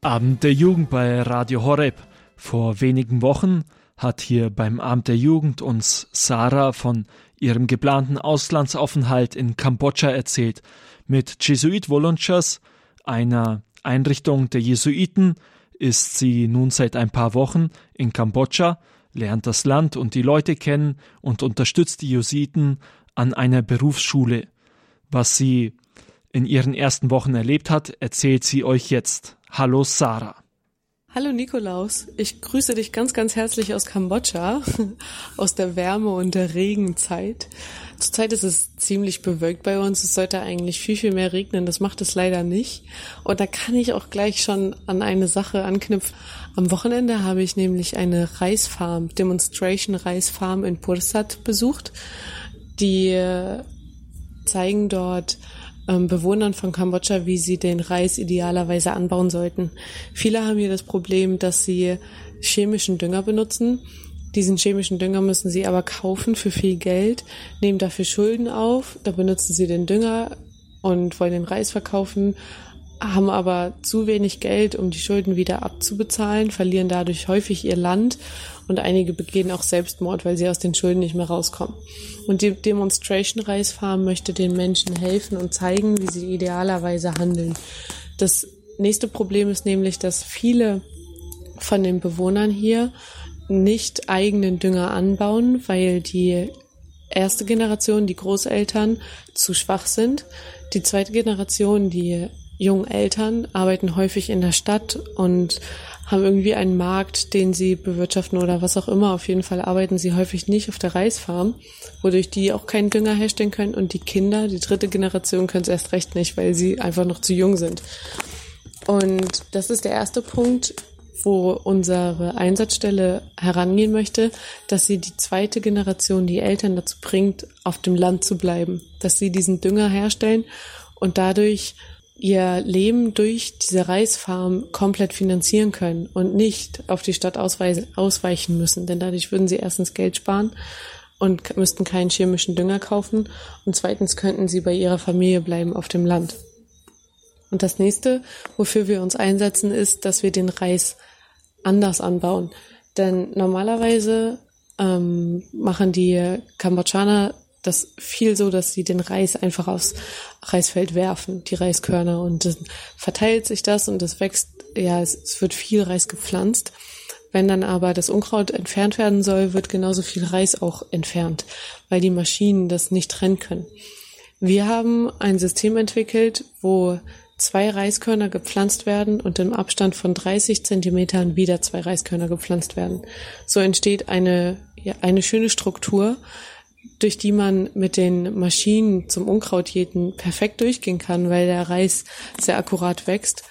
Abend der Jugend bei Radio Horeb. Vor wenigen Wochen hat hier beim Abend der Jugend uns Sarah von ihrem geplanten Auslandsaufenthalt in Kambodscha erzählt. Mit Jesuit Volunteers, einer Einrichtung der Jesuiten, ist sie nun seit ein paar Wochen in Kambodscha, lernt das Land und die Leute kennen und unterstützt die Jesuiten an einer Berufsschule. Was sie in ihren ersten Wochen erlebt hat, erzählt sie euch jetzt. Hallo Sarah. Hallo Nikolaus, ich grüße dich ganz, ganz herzlich aus Kambodscha, (laughs) aus der Wärme und der Regenzeit. Zurzeit ist es ziemlich bewölkt bei uns. Es sollte eigentlich viel, viel mehr regnen. Das macht es leider nicht. Und da kann ich auch gleich schon an eine Sache anknüpfen. Am Wochenende habe ich nämlich eine Reisfarm, Demonstration Reisfarm in Pursat besucht. Die äh, zeigen dort ähm, Bewohnern von Kambodscha, wie sie den Reis idealerweise anbauen sollten. Viele haben hier das Problem, dass sie chemischen Dünger benutzen. Diesen chemischen Dünger müssen sie aber kaufen für viel Geld, nehmen dafür Schulden auf, da benutzen sie den Dünger und wollen den Reis verkaufen, haben aber zu wenig Geld, um die Schulden wieder abzubezahlen, verlieren dadurch häufig ihr Land und einige begehen auch Selbstmord, weil sie aus den Schulden nicht mehr rauskommen. Und die Demonstration Reis Farm möchte den Menschen helfen und zeigen, wie sie idealerweise handeln. Das nächste Problem ist nämlich, dass viele von den Bewohnern hier nicht eigenen Dünger anbauen, weil die erste Generation, die Großeltern, zu schwach sind. Die zweite Generation, die jungen Eltern, arbeiten häufig in der Stadt und haben irgendwie einen Markt, den sie bewirtschaften oder was auch immer. Auf jeden Fall arbeiten sie häufig nicht auf der Reisfarm, wodurch die auch keinen Dünger herstellen können. Und die Kinder, die dritte Generation, können es erst recht nicht, weil sie einfach noch zu jung sind. Und das ist der erste Punkt, wo unsere Einsatzstelle herangehen möchte, dass sie die zweite Generation, die Eltern dazu bringt, auf dem Land zu bleiben, dass sie diesen Dünger herstellen und dadurch ihr Leben durch diese Reisfarm komplett finanzieren können und nicht auf die Stadt ausweichen müssen. Denn dadurch würden sie erstens Geld sparen und müssten keinen chemischen Dünger kaufen und zweitens könnten sie bei ihrer Familie bleiben auf dem Land. Und das nächste, wofür wir uns einsetzen, ist, dass wir den Reis anders anbauen. Denn normalerweise ähm, machen die Kambodschaner das viel so, dass sie den Reis einfach aufs Reisfeld werfen, die Reiskörner, und dann verteilt sich das und es wächst, ja, es, es wird viel Reis gepflanzt. Wenn dann aber das Unkraut entfernt werden soll, wird genauso viel Reis auch entfernt, weil die Maschinen das nicht trennen können. Wir haben ein System entwickelt, wo zwei Reiskörner gepflanzt werden und im Abstand von 30 Zentimetern wieder zwei Reiskörner gepflanzt werden. So entsteht eine, ja, eine schöne Struktur, durch die man mit den Maschinen zum Unkrautjäten perfekt durchgehen kann, weil der Reis sehr akkurat wächst.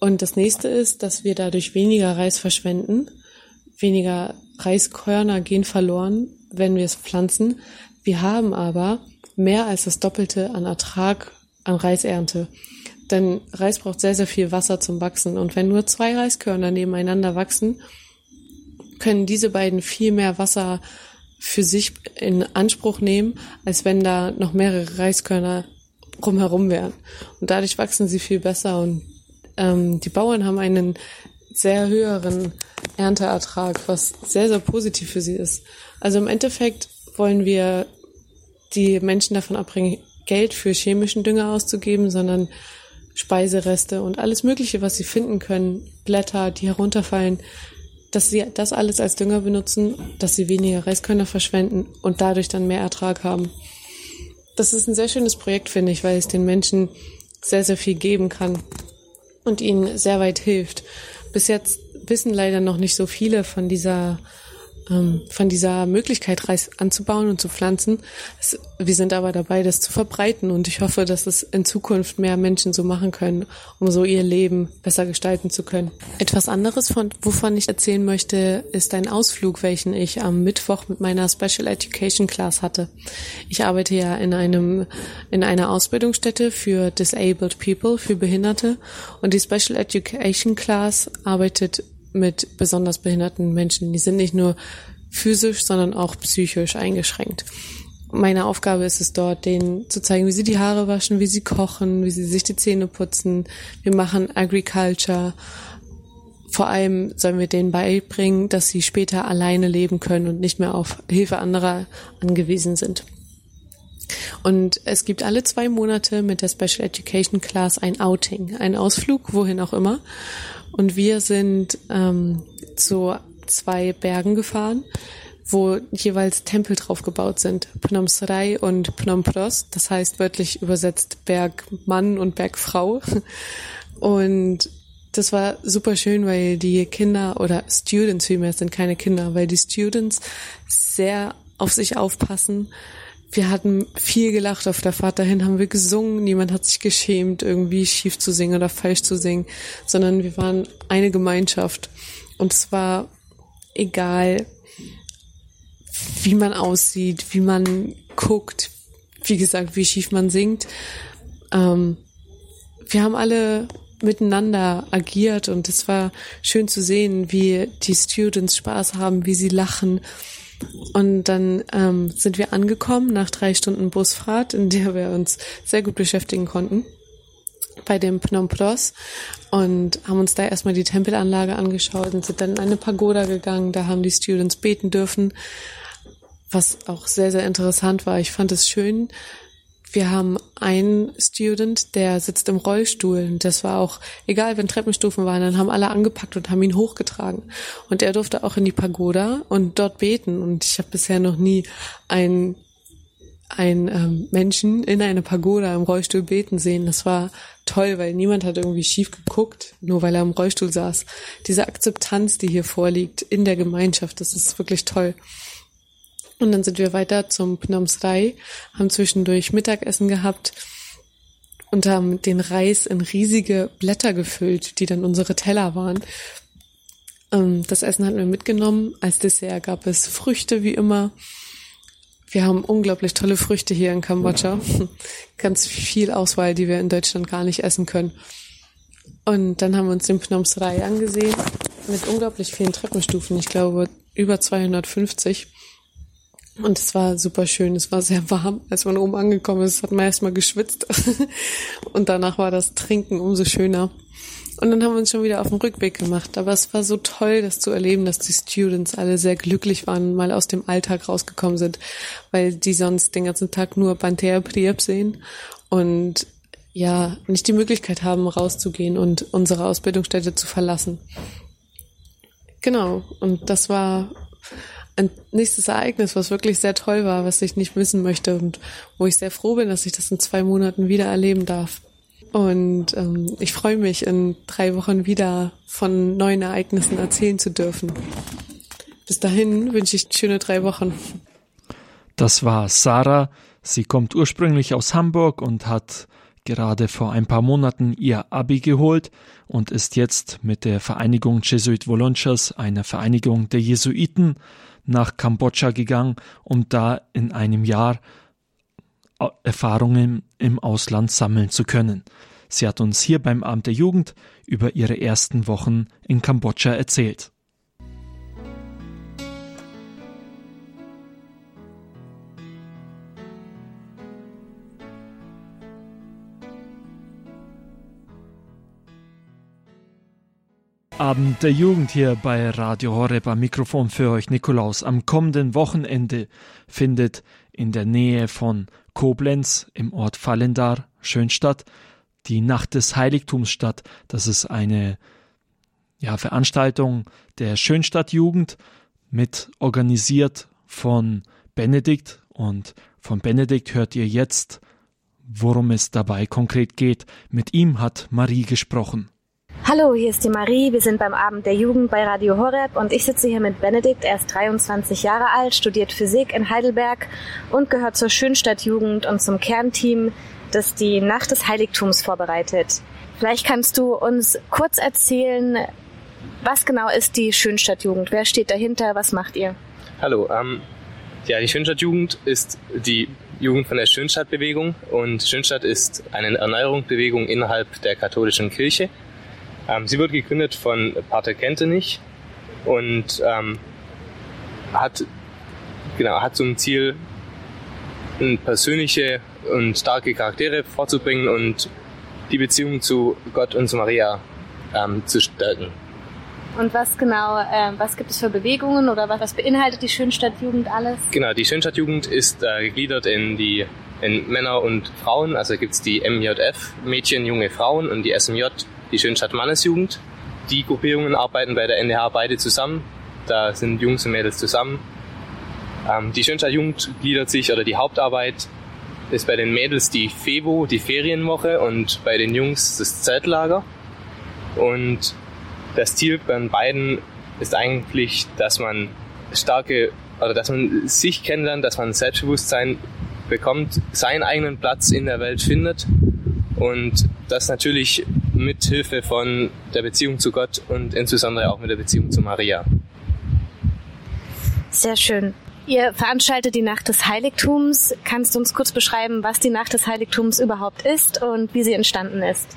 Und das nächste ist, dass wir dadurch weniger Reis verschwenden. Weniger Reiskörner gehen verloren, wenn wir es pflanzen. Wir haben aber mehr als das Doppelte an Ertrag an Reisernte. Denn Reis braucht sehr, sehr viel Wasser zum Wachsen. Und wenn nur zwei Reiskörner nebeneinander wachsen, können diese beiden viel mehr Wasser für sich in Anspruch nehmen, als wenn da noch mehrere Reiskörner rumherum wären. Und dadurch wachsen sie viel besser und ähm, die Bauern haben einen sehr höheren Ernteertrag, was sehr, sehr positiv für sie ist. Also im Endeffekt wollen wir die Menschen davon abbringen, Geld für chemischen Dünger auszugeben, sondern Speisereste und alles Mögliche, was sie finden können, Blätter, die herunterfallen, dass sie das alles als Dünger benutzen, dass sie weniger Reiskörner verschwenden und dadurch dann mehr Ertrag haben. Das ist ein sehr schönes Projekt, finde ich, weil es den Menschen sehr, sehr viel geben kann und ihnen sehr weit hilft. Bis jetzt wissen leider noch nicht so viele von dieser von dieser Möglichkeit, Reis anzubauen und zu pflanzen. Wir sind aber dabei, das zu verbreiten und ich hoffe, dass es in Zukunft mehr Menschen so machen können, um so ihr Leben besser gestalten zu können. Etwas anderes, von, wovon ich erzählen möchte, ist ein Ausflug, welchen ich am Mittwoch mit meiner Special Education Class hatte. Ich arbeite ja in einem, in einer Ausbildungsstätte für Disabled People, für Behinderte und die Special Education Class arbeitet mit besonders behinderten Menschen. Die sind nicht nur physisch, sondern auch psychisch eingeschränkt. Meine Aufgabe ist es dort, denen zu zeigen, wie sie die Haare waschen, wie sie kochen, wie sie sich die Zähne putzen. Wir machen Agriculture. Vor allem sollen wir denen beibringen, dass sie später alleine leben können und nicht mehr auf Hilfe anderer angewiesen sind. Und es gibt alle zwei Monate mit der Special Education Class ein Outing, ein Ausflug, wohin auch immer. Und wir sind ähm, zu zwei Bergen gefahren, wo jeweils Tempel drauf gebaut sind. Phnom Sarai und Phnom Pros, das heißt wörtlich übersetzt Bergmann und Bergfrau. Und das war super schön, weil die Kinder oder Students vielmehr sind keine Kinder, weil die Students sehr auf sich aufpassen wir hatten viel gelacht auf der Fahrt dahin, haben wir gesungen, niemand hat sich geschämt, irgendwie schief zu singen oder falsch zu singen, sondern wir waren eine Gemeinschaft. Und es war egal, wie man aussieht, wie man guckt, wie gesagt, wie schief man singt. Ähm, wir haben alle miteinander agiert und es war schön zu sehen, wie die Students Spaß haben, wie sie lachen und dann ähm, sind wir angekommen nach drei Stunden Busfahrt, in der wir uns sehr gut beschäftigen konnten bei dem Phnom Pros und haben uns da erstmal die Tempelanlage angeschaut und sind dann in eine Pagoda gegangen. Da haben die Students beten dürfen, was auch sehr, sehr interessant war. Ich fand es schön, wir haben einen Student, der sitzt im Rollstuhl und das war auch, egal wenn Treppenstufen waren, dann haben alle angepackt und haben ihn hochgetragen. Und er durfte auch in die Pagoda und dort beten. Und ich habe bisher noch nie einen, einen ähm, Menschen in eine Pagoda im Rollstuhl beten sehen. Das war toll, weil niemand hat irgendwie schief geguckt, nur weil er im Rollstuhl saß. Diese Akzeptanz, die hier vorliegt in der Gemeinschaft, das ist wirklich toll. Und dann sind wir weiter zum Phnom Srai, haben zwischendurch Mittagessen gehabt und haben den Reis in riesige Blätter gefüllt, die dann unsere Teller waren. Ähm, das Essen hatten wir mitgenommen. Als Dessert gab es Früchte wie immer. Wir haben unglaublich tolle Früchte hier in Kambodscha. (laughs) Ganz viel Auswahl, die wir in Deutschland gar nicht essen können. Und dann haben wir uns den Phnom Srai angesehen mit unglaublich vielen Treppenstufen. Ich glaube über 250. Und es war super schön, es war sehr warm. Als man oben angekommen ist, hat man erstmal geschwitzt. (laughs) und danach war das Trinken umso schöner. Und dann haben wir uns schon wieder auf den Rückweg gemacht. Aber es war so toll, das zu erleben, dass die Students alle sehr glücklich waren mal aus dem Alltag rausgekommen sind, weil die sonst den ganzen Tag nur Bantea Priep sehen und ja, nicht die Möglichkeit haben, rauszugehen und unsere Ausbildungsstätte zu verlassen. Genau. Und das war ein nächstes Ereignis, was wirklich sehr toll war, was ich nicht missen möchte und wo ich sehr froh bin, dass ich das in zwei Monaten wieder erleben darf. Und ähm, ich freue mich, in drei Wochen wieder von neuen Ereignissen erzählen zu dürfen. Bis dahin wünsche ich schöne drei Wochen. Das war Sarah. Sie kommt ursprünglich aus Hamburg und hat gerade vor ein paar Monaten ihr Abi geholt und ist jetzt mit der Vereinigung Jesuit Volunteers, einer Vereinigung der Jesuiten, nach Kambodscha gegangen, um da in einem Jahr Erfahrungen im Ausland sammeln zu können. Sie hat uns hier beim Amt der Jugend über ihre ersten Wochen in Kambodscha erzählt. Abend der Jugend hier bei Radio Horeb am Mikrofon für euch Nikolaus. Am kommenden Wochenende findet in der Nähe von Koblenz im Ort Fallendar, Schönstadt, die Nacht des Heiligtums statt. Das ist eine ja, Veranstaltung der Schönstadtjugend mit organisiert von Benedikt und von Benedikt hört ihr jetzt, worum es dabei konkret geht. Mit ihm hat Marie gesprochen. Hallo, hier ist die Marie. Wir sind beim Abend der Jugend bei Radio Horeb und ich sitze hier mit Benedikt. Er ist 23 Jahre alt, studiert Physik in Heidelberg und gehört zur Schönstadtjugend und zum Kernteam, das die Nacht des Heiligtums vorbereitet. Vielleicht kannst du uns kurz erzählen, was genau ist die Schönstadtjugend? Wer steht dahinter? Was macht ihr? Hallo, ähm, ja, die Schönstadtjugend ist die Jugend von der Schönstadtbewegung und Schönstadt ist eine Erneuerungsbewegung innerhalb der katholischen Kirche. Ähm, sie wurde gegründet von Pater Kentenich und ähm, hat, genau, hat zum Ziel, persönliche und starke Charaktere vorzubringen und die Beziehung zu Gott und zu Maria ähm, zu stärken. Und was genau, äh, was gibt es für Bewegungen oder was, was beinhaltet die Schönstadtjugend alles? Genau, die Schönstadtjugend ist äh, gegliedert in die in Männer und Frauen. Also gibt es die MJF, Mädchen, junge Frauen, und die SMJ, die Schönstadt Mannesjugend. Die Gruppierungen arbeiten bei der NDH beide zusammen. Da sind Jungs und Mädels zusammen. Ähm, die Schönstadtjugend gliedert sich, oder die Hauptarbeit ist bei den Mädels die FEVO, die Ferienwoche, und bei den Jungs das Zeltlager. Und das Ziel bei beiden ist eigentlich, dass man starke oder dass man sich kennenlernt, dass man Selbstbewusstsein bekommt, seinen eigenen Platz in der Welt findet und das natürlich mit Hilfe von der Beziehung zu Gott und insbesondere auch mit der Beziehung zu Maria. Sehr schön. Ihr veranstaltet die Nacht des Heiligtums. Kannst du uns kurz beschreiben, was die Nacht des Heiligtums überhaupt ist und wie sie entstanden ist?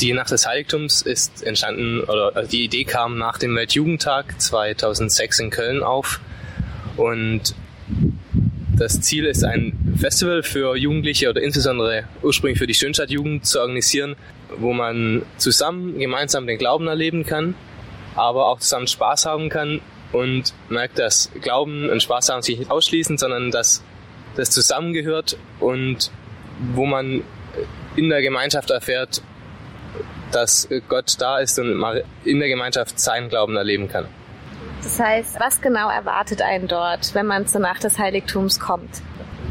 Die Nacht des Heiligtums ist entstanden, oder also die Idee kam nach dem Weltjugendtag 2006 in Köln auf. Und das Ziel ist, ein Festival für Jugendliche oder insbesondere ursprünglich für die Schönstadtjugend zu organisieren, wo man zusammen gemeinsam den Glauben erleben kann, aber auch zusammen Spaß haben kann und merkt, dass Glauben und Spaß haben sich nicht ausschließen, sondern dass das zusammengehört und wo man in der Gemeinschaft erfährt, dass Gott da ist und in der Gemeinschaft seinen Glauben erleben kann. Das heißt, was genau erwartet einen dort, wenn man zur Nacht des Heiligtums kommt?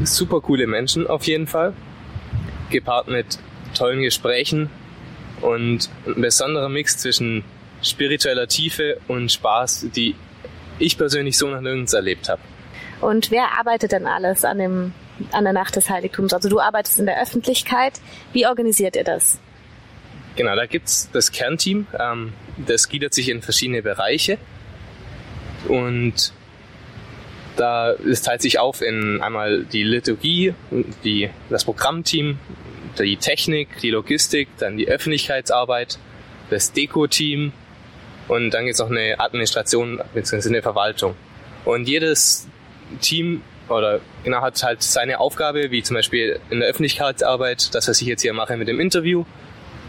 Super coole Menschen auf jeden Fall, gepaart mit tollen Gesprächen und ein besonderer Mix zwischen spiritueller Tiefe und Spaß, die ich persönlich so noch nirgends erlebt habe. Und wer arbeitet denn alles an, dem, an der Nacht des Heiligtums? Also du arbeitest in der Öffentlichkeit. Wie organisiert ihr das? Genau, da gibt's das Kernteam. Ähm, das gliedert sich in verschiedene Bereiche. Und da es teilt sich auf in einmal die Liturgie, die, das Programmteam, die Technik, die Logistik, dann die Öffentlichkeitsarbeit, das Deko-Team und dann gibt's noch eine Administration bzw. eine Verwaltung. Und jedes Team oder genau hat halt seine Aufgabe, wie zum Beispiel in der Öffentlichkeitsarbeit, das was ich jetzt hier mache mit dem Interview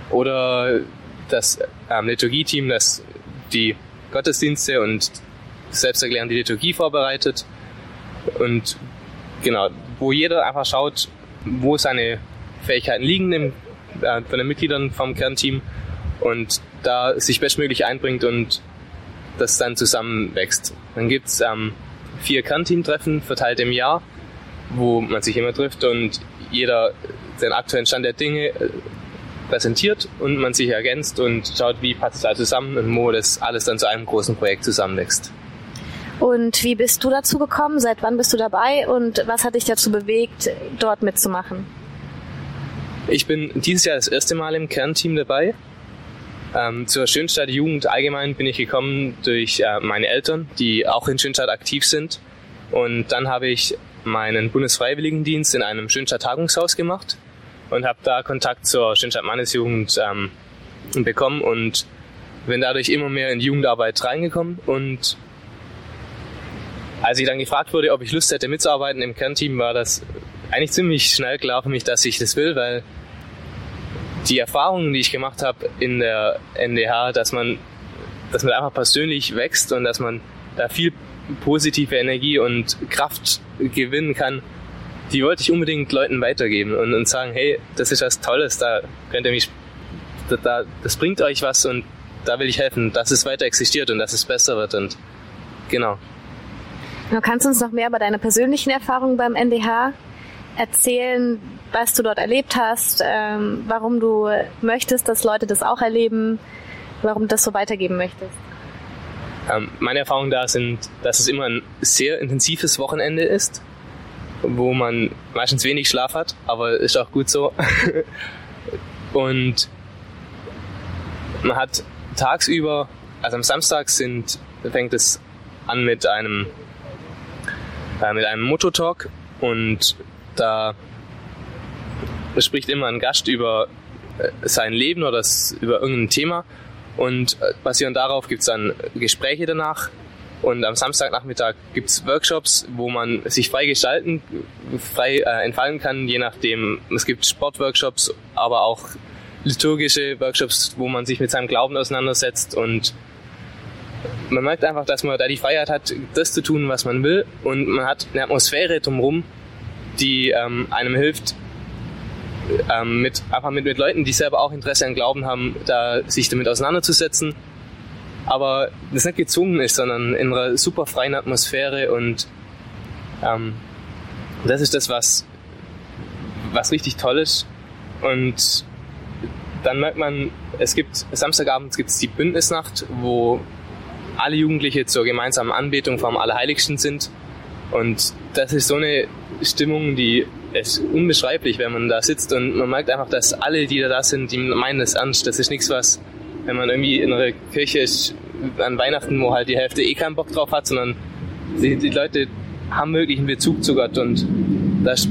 oder das ähm, Liturgie-Team, das die Gottesdienste und selbsterklärend die Liturgie vorbereitet. Und genau, wo jeder einfach schaut, wo seine Fähigkeiten liegen im, äh, von den Mitgliedern vom Kernteam und da sich bestmöglich einbringt und das dann zusammenwächst. Dann gibt's ähm, vier Kernteamtreffen verteilt im Jahr, wo man sich immer trifft und jeder den aktuellen Stand der Dinge äh, präsentiert und man sich ergänzt und schaut, wie passt es da zusammen und wo das alles dann zu einem großen Projekt zusammenwächst. Und wie bist du dazu gekommen? Seit wann bist du dabei und was hat dich dazu bewegt, dort mitzumachen? Ich bin dieses Jahr das erste Mal im Kernteam dabei. Ähm, zur Schönstadt Jugend allgemein bin ich gekommen durch äh, meine Eltern, die auch in Schönstadt aktiv sind. Und dann habe ich meinen Bundesfreiwilligendienst in einem Schönstadt Tagungshaus gemacht und habe da Kontakt zur Schönstadt Mannesjugend ähm, bekommen und bin dadurch immer mehr in Jugendarbeit reingekommen und als ich dann gefragt wurde, ob ich Lust hätte mitzuarbeiten im Kernteam, war das eigentlich ziemlich schnell klar für mich, dass ich das will, weil die Erfahrungen, die ich gemacht habe in der NDH, dass man, dass man einfach persönlich wächst und dass man da viel positive Energie und Kraft gewinnen kann, die wollte ich unbedingt Leuten weitergeben und, und sagen, hey, das ist was Tolles, da könnt ihr mich, da, das bringt euch was und da will ich helfen, dass es weiter existiert und dass es besser wird und genau. Du kannst uns noch mehr über deine persönlichen Erfahrungen beim NDH erzählen, was du dort erlebt hast, ähm, warum du möchtest, dass Leute das auch erleben, warum du das so weitergeben möchtest. Ähm, meine Erfahrungen da sind, dass es immer ein sehr intensives Wochenende ist, wo man meistens wenig Schlaf hat, aber ist auch gut so. (laughs) Und man hat tagsüber, also am Samstag sind, fängt es an mit einem, äh, mit einem Mototalk und da spricht immer ein Gast über äh, sein Leben oder über irgendein Thema und äh, basierend darauf gibt es dann Gespräche danach und am Samstagnachmittag gibt es Workshops, wo man sich frei gestalten, frei äh, entfallen kann, je nachdem. Es gibt Sportworkshops, aber auch liturgische Workshops, wo man sich mit seinem Glauben auseinandersetzt und man merkt einfach, dass man da die Freiheit hat, das zu tun, was man will und man hat eine Atmosphäre drumherum, die ähm, einem hilft, ähm, mit, einfach mit, mit Leuten, die selber auch Interesse an Glauben haben, da sich damit auseinanderzusetzen. Aber das nicht gezwungen ist, sondern in einer super freien Atmosphäre und ähm, das ist das, was, was richtig toll ist. Und dann merkt man, es gibt Samstagabend gibt es die Bündnisnacht, wo alle Jugendliche zur gemeinsamen Anbetung vom Allerheiligsten sind. Und das ist so eine Stimmung, die ist unbeschreiblich, wenn man da sitzt und man merkt einfach, dass alle, die da sind, die meinen das ernst. Das ist nichts, was, wenn man irgendwie in einer Kirche ist, an Weihnachten, wo halt die Hälfte eh keinen Bock drauf hat, sondern die, die Leute haben wirklich einen Bezug zu Gott und das,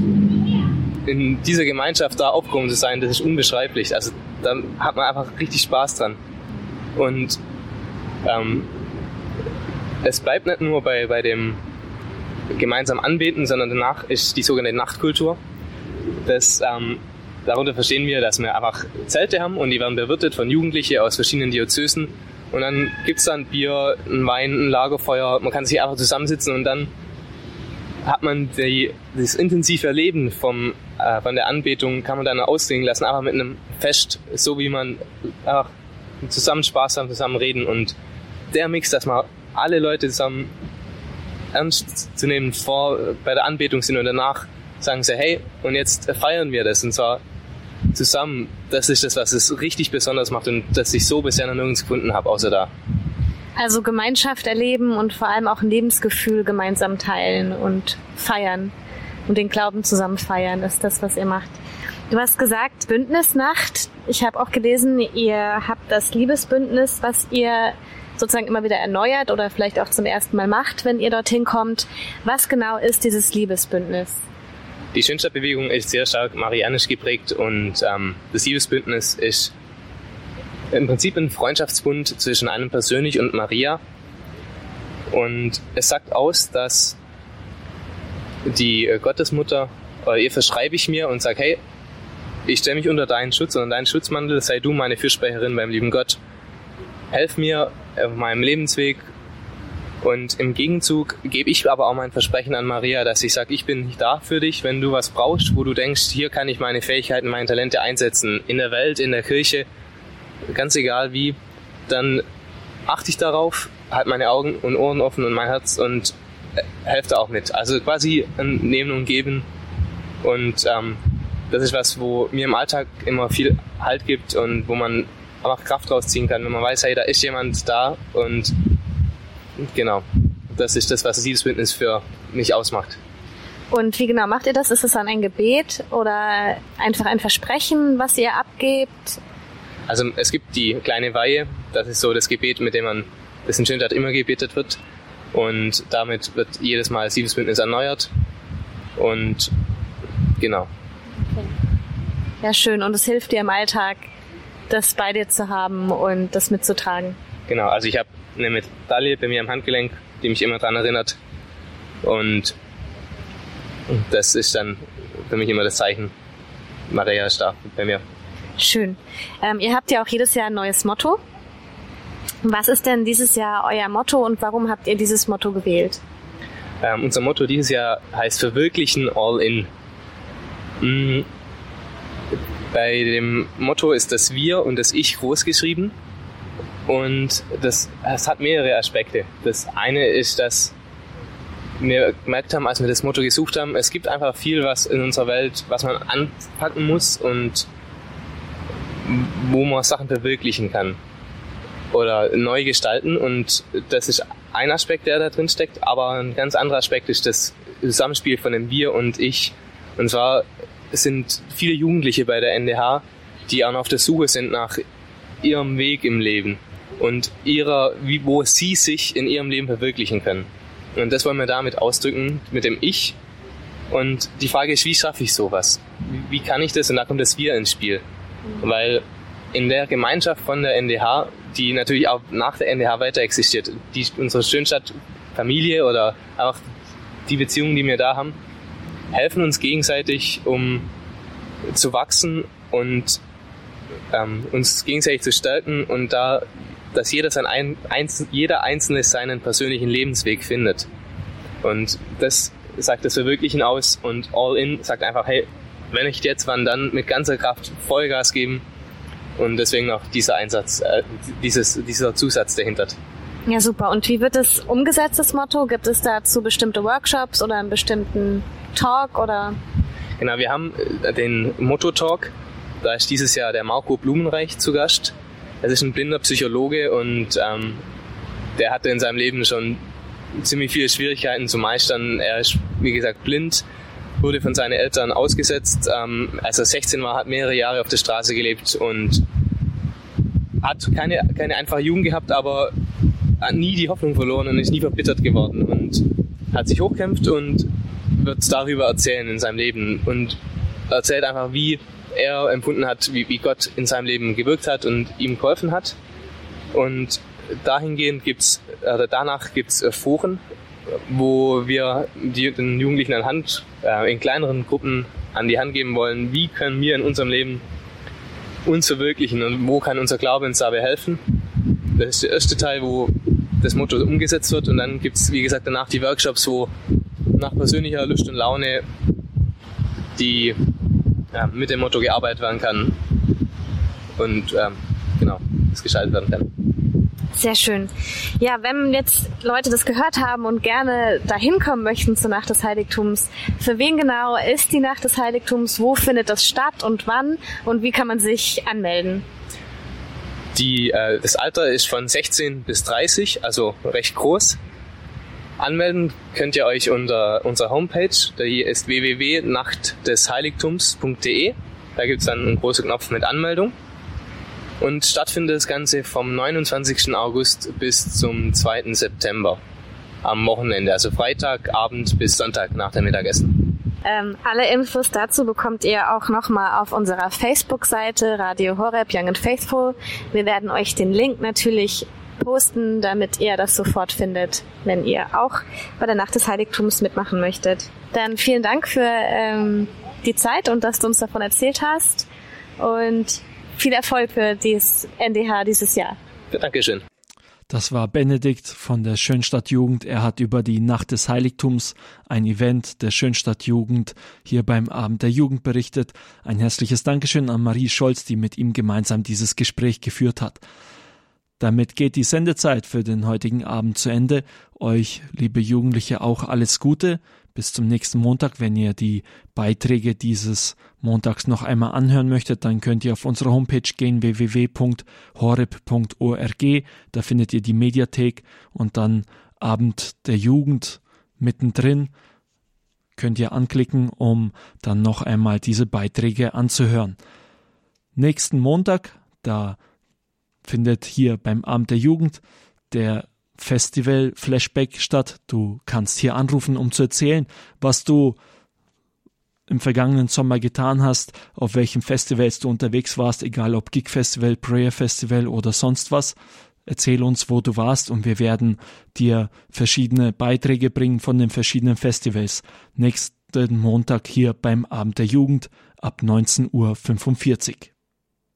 in dieser Gemeinschaft da aufgekommen zu sein, das ist unbeschreiblich. Also da hat man einfach richtig Spaß dran. Und ähm, es bleibt nicht nur bei, bei dem gemeinsam anbeten, sondern danach ist die sogenannte Nachtkultur. Das, ähm, darunter verstehen wir, dass wir einfach Zelte haben und die werden bewirtet von Jugendlichen aus verschiedenen Diözesen. Und dann gibt es dann Bier, ein Wein, ein Lagerfeuer. Man kann sich einfach zusammensitzen und dann hat man die, das intensive Erleben vom, äh, von der Anbetung, kann man dann ausklingen lassen, einfach mit einem Fest, so wie man einfach zusammen Spaß haben, zusammen reden. Und der Mix, dass man alle Leute zusammen ernst zu nehmen vor bei der Anbetung sind und danach sagen sie, hey, und jetzt feiern wir das und zwar zusammen. Das ist das, was es richtig besonders macht und das ich so bisher noch nirgends gefunden habe, außer da. Also Gemeinschaft erleben und vor allem auch ein Lebensgefühl gemeinsam teilen und feiern und den Glauben zusammen feiern, ist das, was ihr macht. Du hast gesagt, Bündnisnacht. Ich habe auch gelesen, ihr habt das Liebesbündnis, was ihr sozusagen immer wieder erneuert oder vielleicht auch zum ersten Mal macht, wenn ihr dorthin kommt. Was genau ist dieses Liebesbündnis? Die Schönstadtbewegung ist sehr stark marianisch geprägt und ähm, das Liebesbündnis ist im Prinzip ein Freundschaftsbund zwischen einem persönlich und Maria. Und es sagt aus, dass die Gottesmutter, oder ihr verschreibe ich mir und sage, hey, ich stelle mich unter deinen Schutz und deinen Schutzmantel, sei du meine Fürsprecherin beim lieben Gott. Helf mir auf meinem Lebensweg. Und im Gegenzug gebe ich aber auch mein Versprechen an Maria, dass ich sage, ich bin da für dich, wenn du was brauchst, wo du denkst, hier kann ich meine Fähigkeiten, meine Talente einsetzen, in der Welt, in der Kirche, ganz egal wie, dann achte ich darauf, halt meine Augen und Ohren offen und mein Herz und äh, helfe da auch mit. Also quasi ein Nehmen und Geben. Und ähm, das ist was, wo mir im Alltag immer viel Halt gibt und wo man einfach Kraft rausziehen kann, wenn man weiß, hey, da ist jemand da und genau, das ist das, was das Liebesbündnis für mich ausmacht. Und wie genau macht ihr das? Ist es dann ein Gebet oder einfach ein Versprechen, was ihr abgebt? Also es gibt die kleine Weihe, das ist so das Gebet, mit dem man das in Schönstadt immer gebetet wird. Und damit wird jedes Mal das Liebesbündnis erneuert. Und genau. Okay. Ja, schön. Und es hilft dir im Alltag, das bei dir zu haben und das mitzutragen. Genau, also ich habe eine Medaille bei mir am Handgelenk, die mich immer daran erinnert. Und das ist dann für mich immer das Zeichen, Maria ist da bei mir. Schön. Ähm, ihr habt ja auch jedes Jahr ein neues Motto. Was ist denn dieses Jahr euer Motto und warum habt ihr dieses Motto gewählt? Ähm, unser Motto dieses Jahr heißt Verwirklichen All In. Bei dem Motto ist das Wir und das Ich groß geschrieben. Und das, das hat mehrere Aspekte. Das eine ist, dass wir gemerkt haben, als wir das Motto gesucht haben, es gibt einfach viel, was in unserer Welt, was man anpacken muss und wo man Sachen verwirklichen kann oder neu gestalten. Und das ist ein Aspekt, der da drin steckt, aber ein ganz anderer Aspekt ist das Zusammenspiel von dem Wir und Ich. Und zwar sind viele Jugendliche bei der NDH, die auch noch auf der Suche sind nach ihrem Weg im Leben und ihrer, wie, wo sie sich in ihrem Leben verwirklichen können. Und das wollen wir damit ausdrücken, mit dem Ich. Und die Frage ist, wie schaffe ich sowas? Wie, wie kann ich das? Und da kommt das Wir ins Spiel. Weil in der Gemeinschaft von der NDH, die natürlich auch nach der NDH weiter existiert, die, unsere Schönstadt Familie oder auch die Beziehungen, die wir da haben, helfen uns gegenseitig, um zu wachsen und ähm, uns gegenseitig zu stärken und da, dass jeder, sein ein, eins, jeder Einzelne seinen persönlichen Lebensweg findet. Und das sagt das Verwirklichen aus und All In sagt einfach, hey, wenn ich jetzt wann dann mit ganzer Kraft Vollgas geben und deswegen auch dieser Einsatz, äh, dieses, dieser Zusatz dahinter. Ja, super. Und wie wird es umgesetzt, das Motto? Gibt es dazu bestimmte Workshops oder einen bestimmten Talk oder? Genau, wir haben äh, den Motto-Talk. Da ist dieses Jahr der Marco Blumenreich zu Gast. Er ist ein blinder Psychologe und ähm, der hatte in seinem Leben schon ziemlich viele Schwierigkeiten zu meistern. Er ist, wie gesagt, blind, wurde von seinen Eltern ausgesetzt. Ähm, als er 16 war, hat mehrere Jahre auf der Straße gelebt und hat keine, keine einfache Jugend gehabt, aber hat nie die Hoffnung verloren und ist nie verbittert geworden und hat sich hochkämpft und wird darüber erzählen in seinem Leben und erzählt einfach, wie er empfunden hat, wie, wie Gott in seinem Leben gewirkt hat und ihm geholfen hat. Und dahingehend gibt's, oder danach gibt's äh, Foren, wo wir die, den Jugendlichen an Hand, äh, in kleineren Gruppen an die Hand geben wollen, wie können wir in unserem Leben uns verwirklichen und wo kann unser Glaube uns dabei helfen. Das ist der erste Teil, wo das Motto umgesetzt wird und dann gibt's wie gesagt, danach die Workshops, wo nach persönlicher Lust und Laune die ja, mit dem Motto gearbeitet werden kann und ähm, genau, es gestaltet werden kann. Sehr schön. Ja, wenn jetzt Leute das gehört haben und gerne dahin kommen möchten zur Nacht des Heiligtums, für wen genau ist die Nacht des Heiligtums? Wo findet das statt und wann? Und wie kann man sich anmelden? Die, äh, das Alter ist von 16 bis 30, also recht groß. Anmelden könnt ihr euch unter unserer Homepage, die ist www.nachtdesheiligtums.de. Da gibt es dann einen großen Knopf mit Anmeldung. Und stattfindet das Ganze vom 29. August bis zum 2. September am Wochenende, also Freitagabend bis Sonntag nach dem Mittagessen. Ähm, alle Infos dazu bekommt ihr auch nochmal auf unserer Facebook-Seite Radio Horeb Young and Faithful. Wir werden euch den Link natürlich posten, damit ihr das sofort findet, wenn ihr auch bei der Nacht des Heiligtums mitmachen möchtet. Dann vielen Dank für ähm, die Zeit und dass du uns davon erzählt hast. Und viel Erfolg für dieses NDH dieses Jahr. Dankeschön. Das war Benedikt von der Schönstadt Jugend. Er hat über die Nacht des Heiligtums, ein Event der Schönstadt Jugend, hier beim Abend der Jugend berichtet. Ein herzliches Dankeschön an Marie Scholz, die mit ihm gemeinsam dieses Gespräch geführt hat. Damit geht die Sendezeit für den heutigen Abend zu Ende. Euch, liebe Jugendliche, auch alles Gute. Bis zum nächsten Montag. Wenn ihr die Beiträge dieses Montags noch einmal anhören möchtet, dann könnt ihr auf unsere Homepage gehen www.horeb.org. Da findet ihr die Mediathek und dann Abend der Jugend mittendrin könnt ihr anklicken, um dann noch einmal diese Beiträge anzuhören. Nächsten Montag, da findet hier beim Abend der Jugend der Festival Flashback statt. Du kannst hier anrufen, um zu erzählen, was du im vergangenen Sommer getan hast, auf welchen Festivals du unterwegs warst, egal ob Gig Festival, Prayer Festival oder sonst was. Erzähl uns, wo du warst und wir werden dir verschiedene Beiträge bringen von den verschiedenen Festivals. Nächsten Montag hier beim Abend der Jugend ab 19.45 Uhr.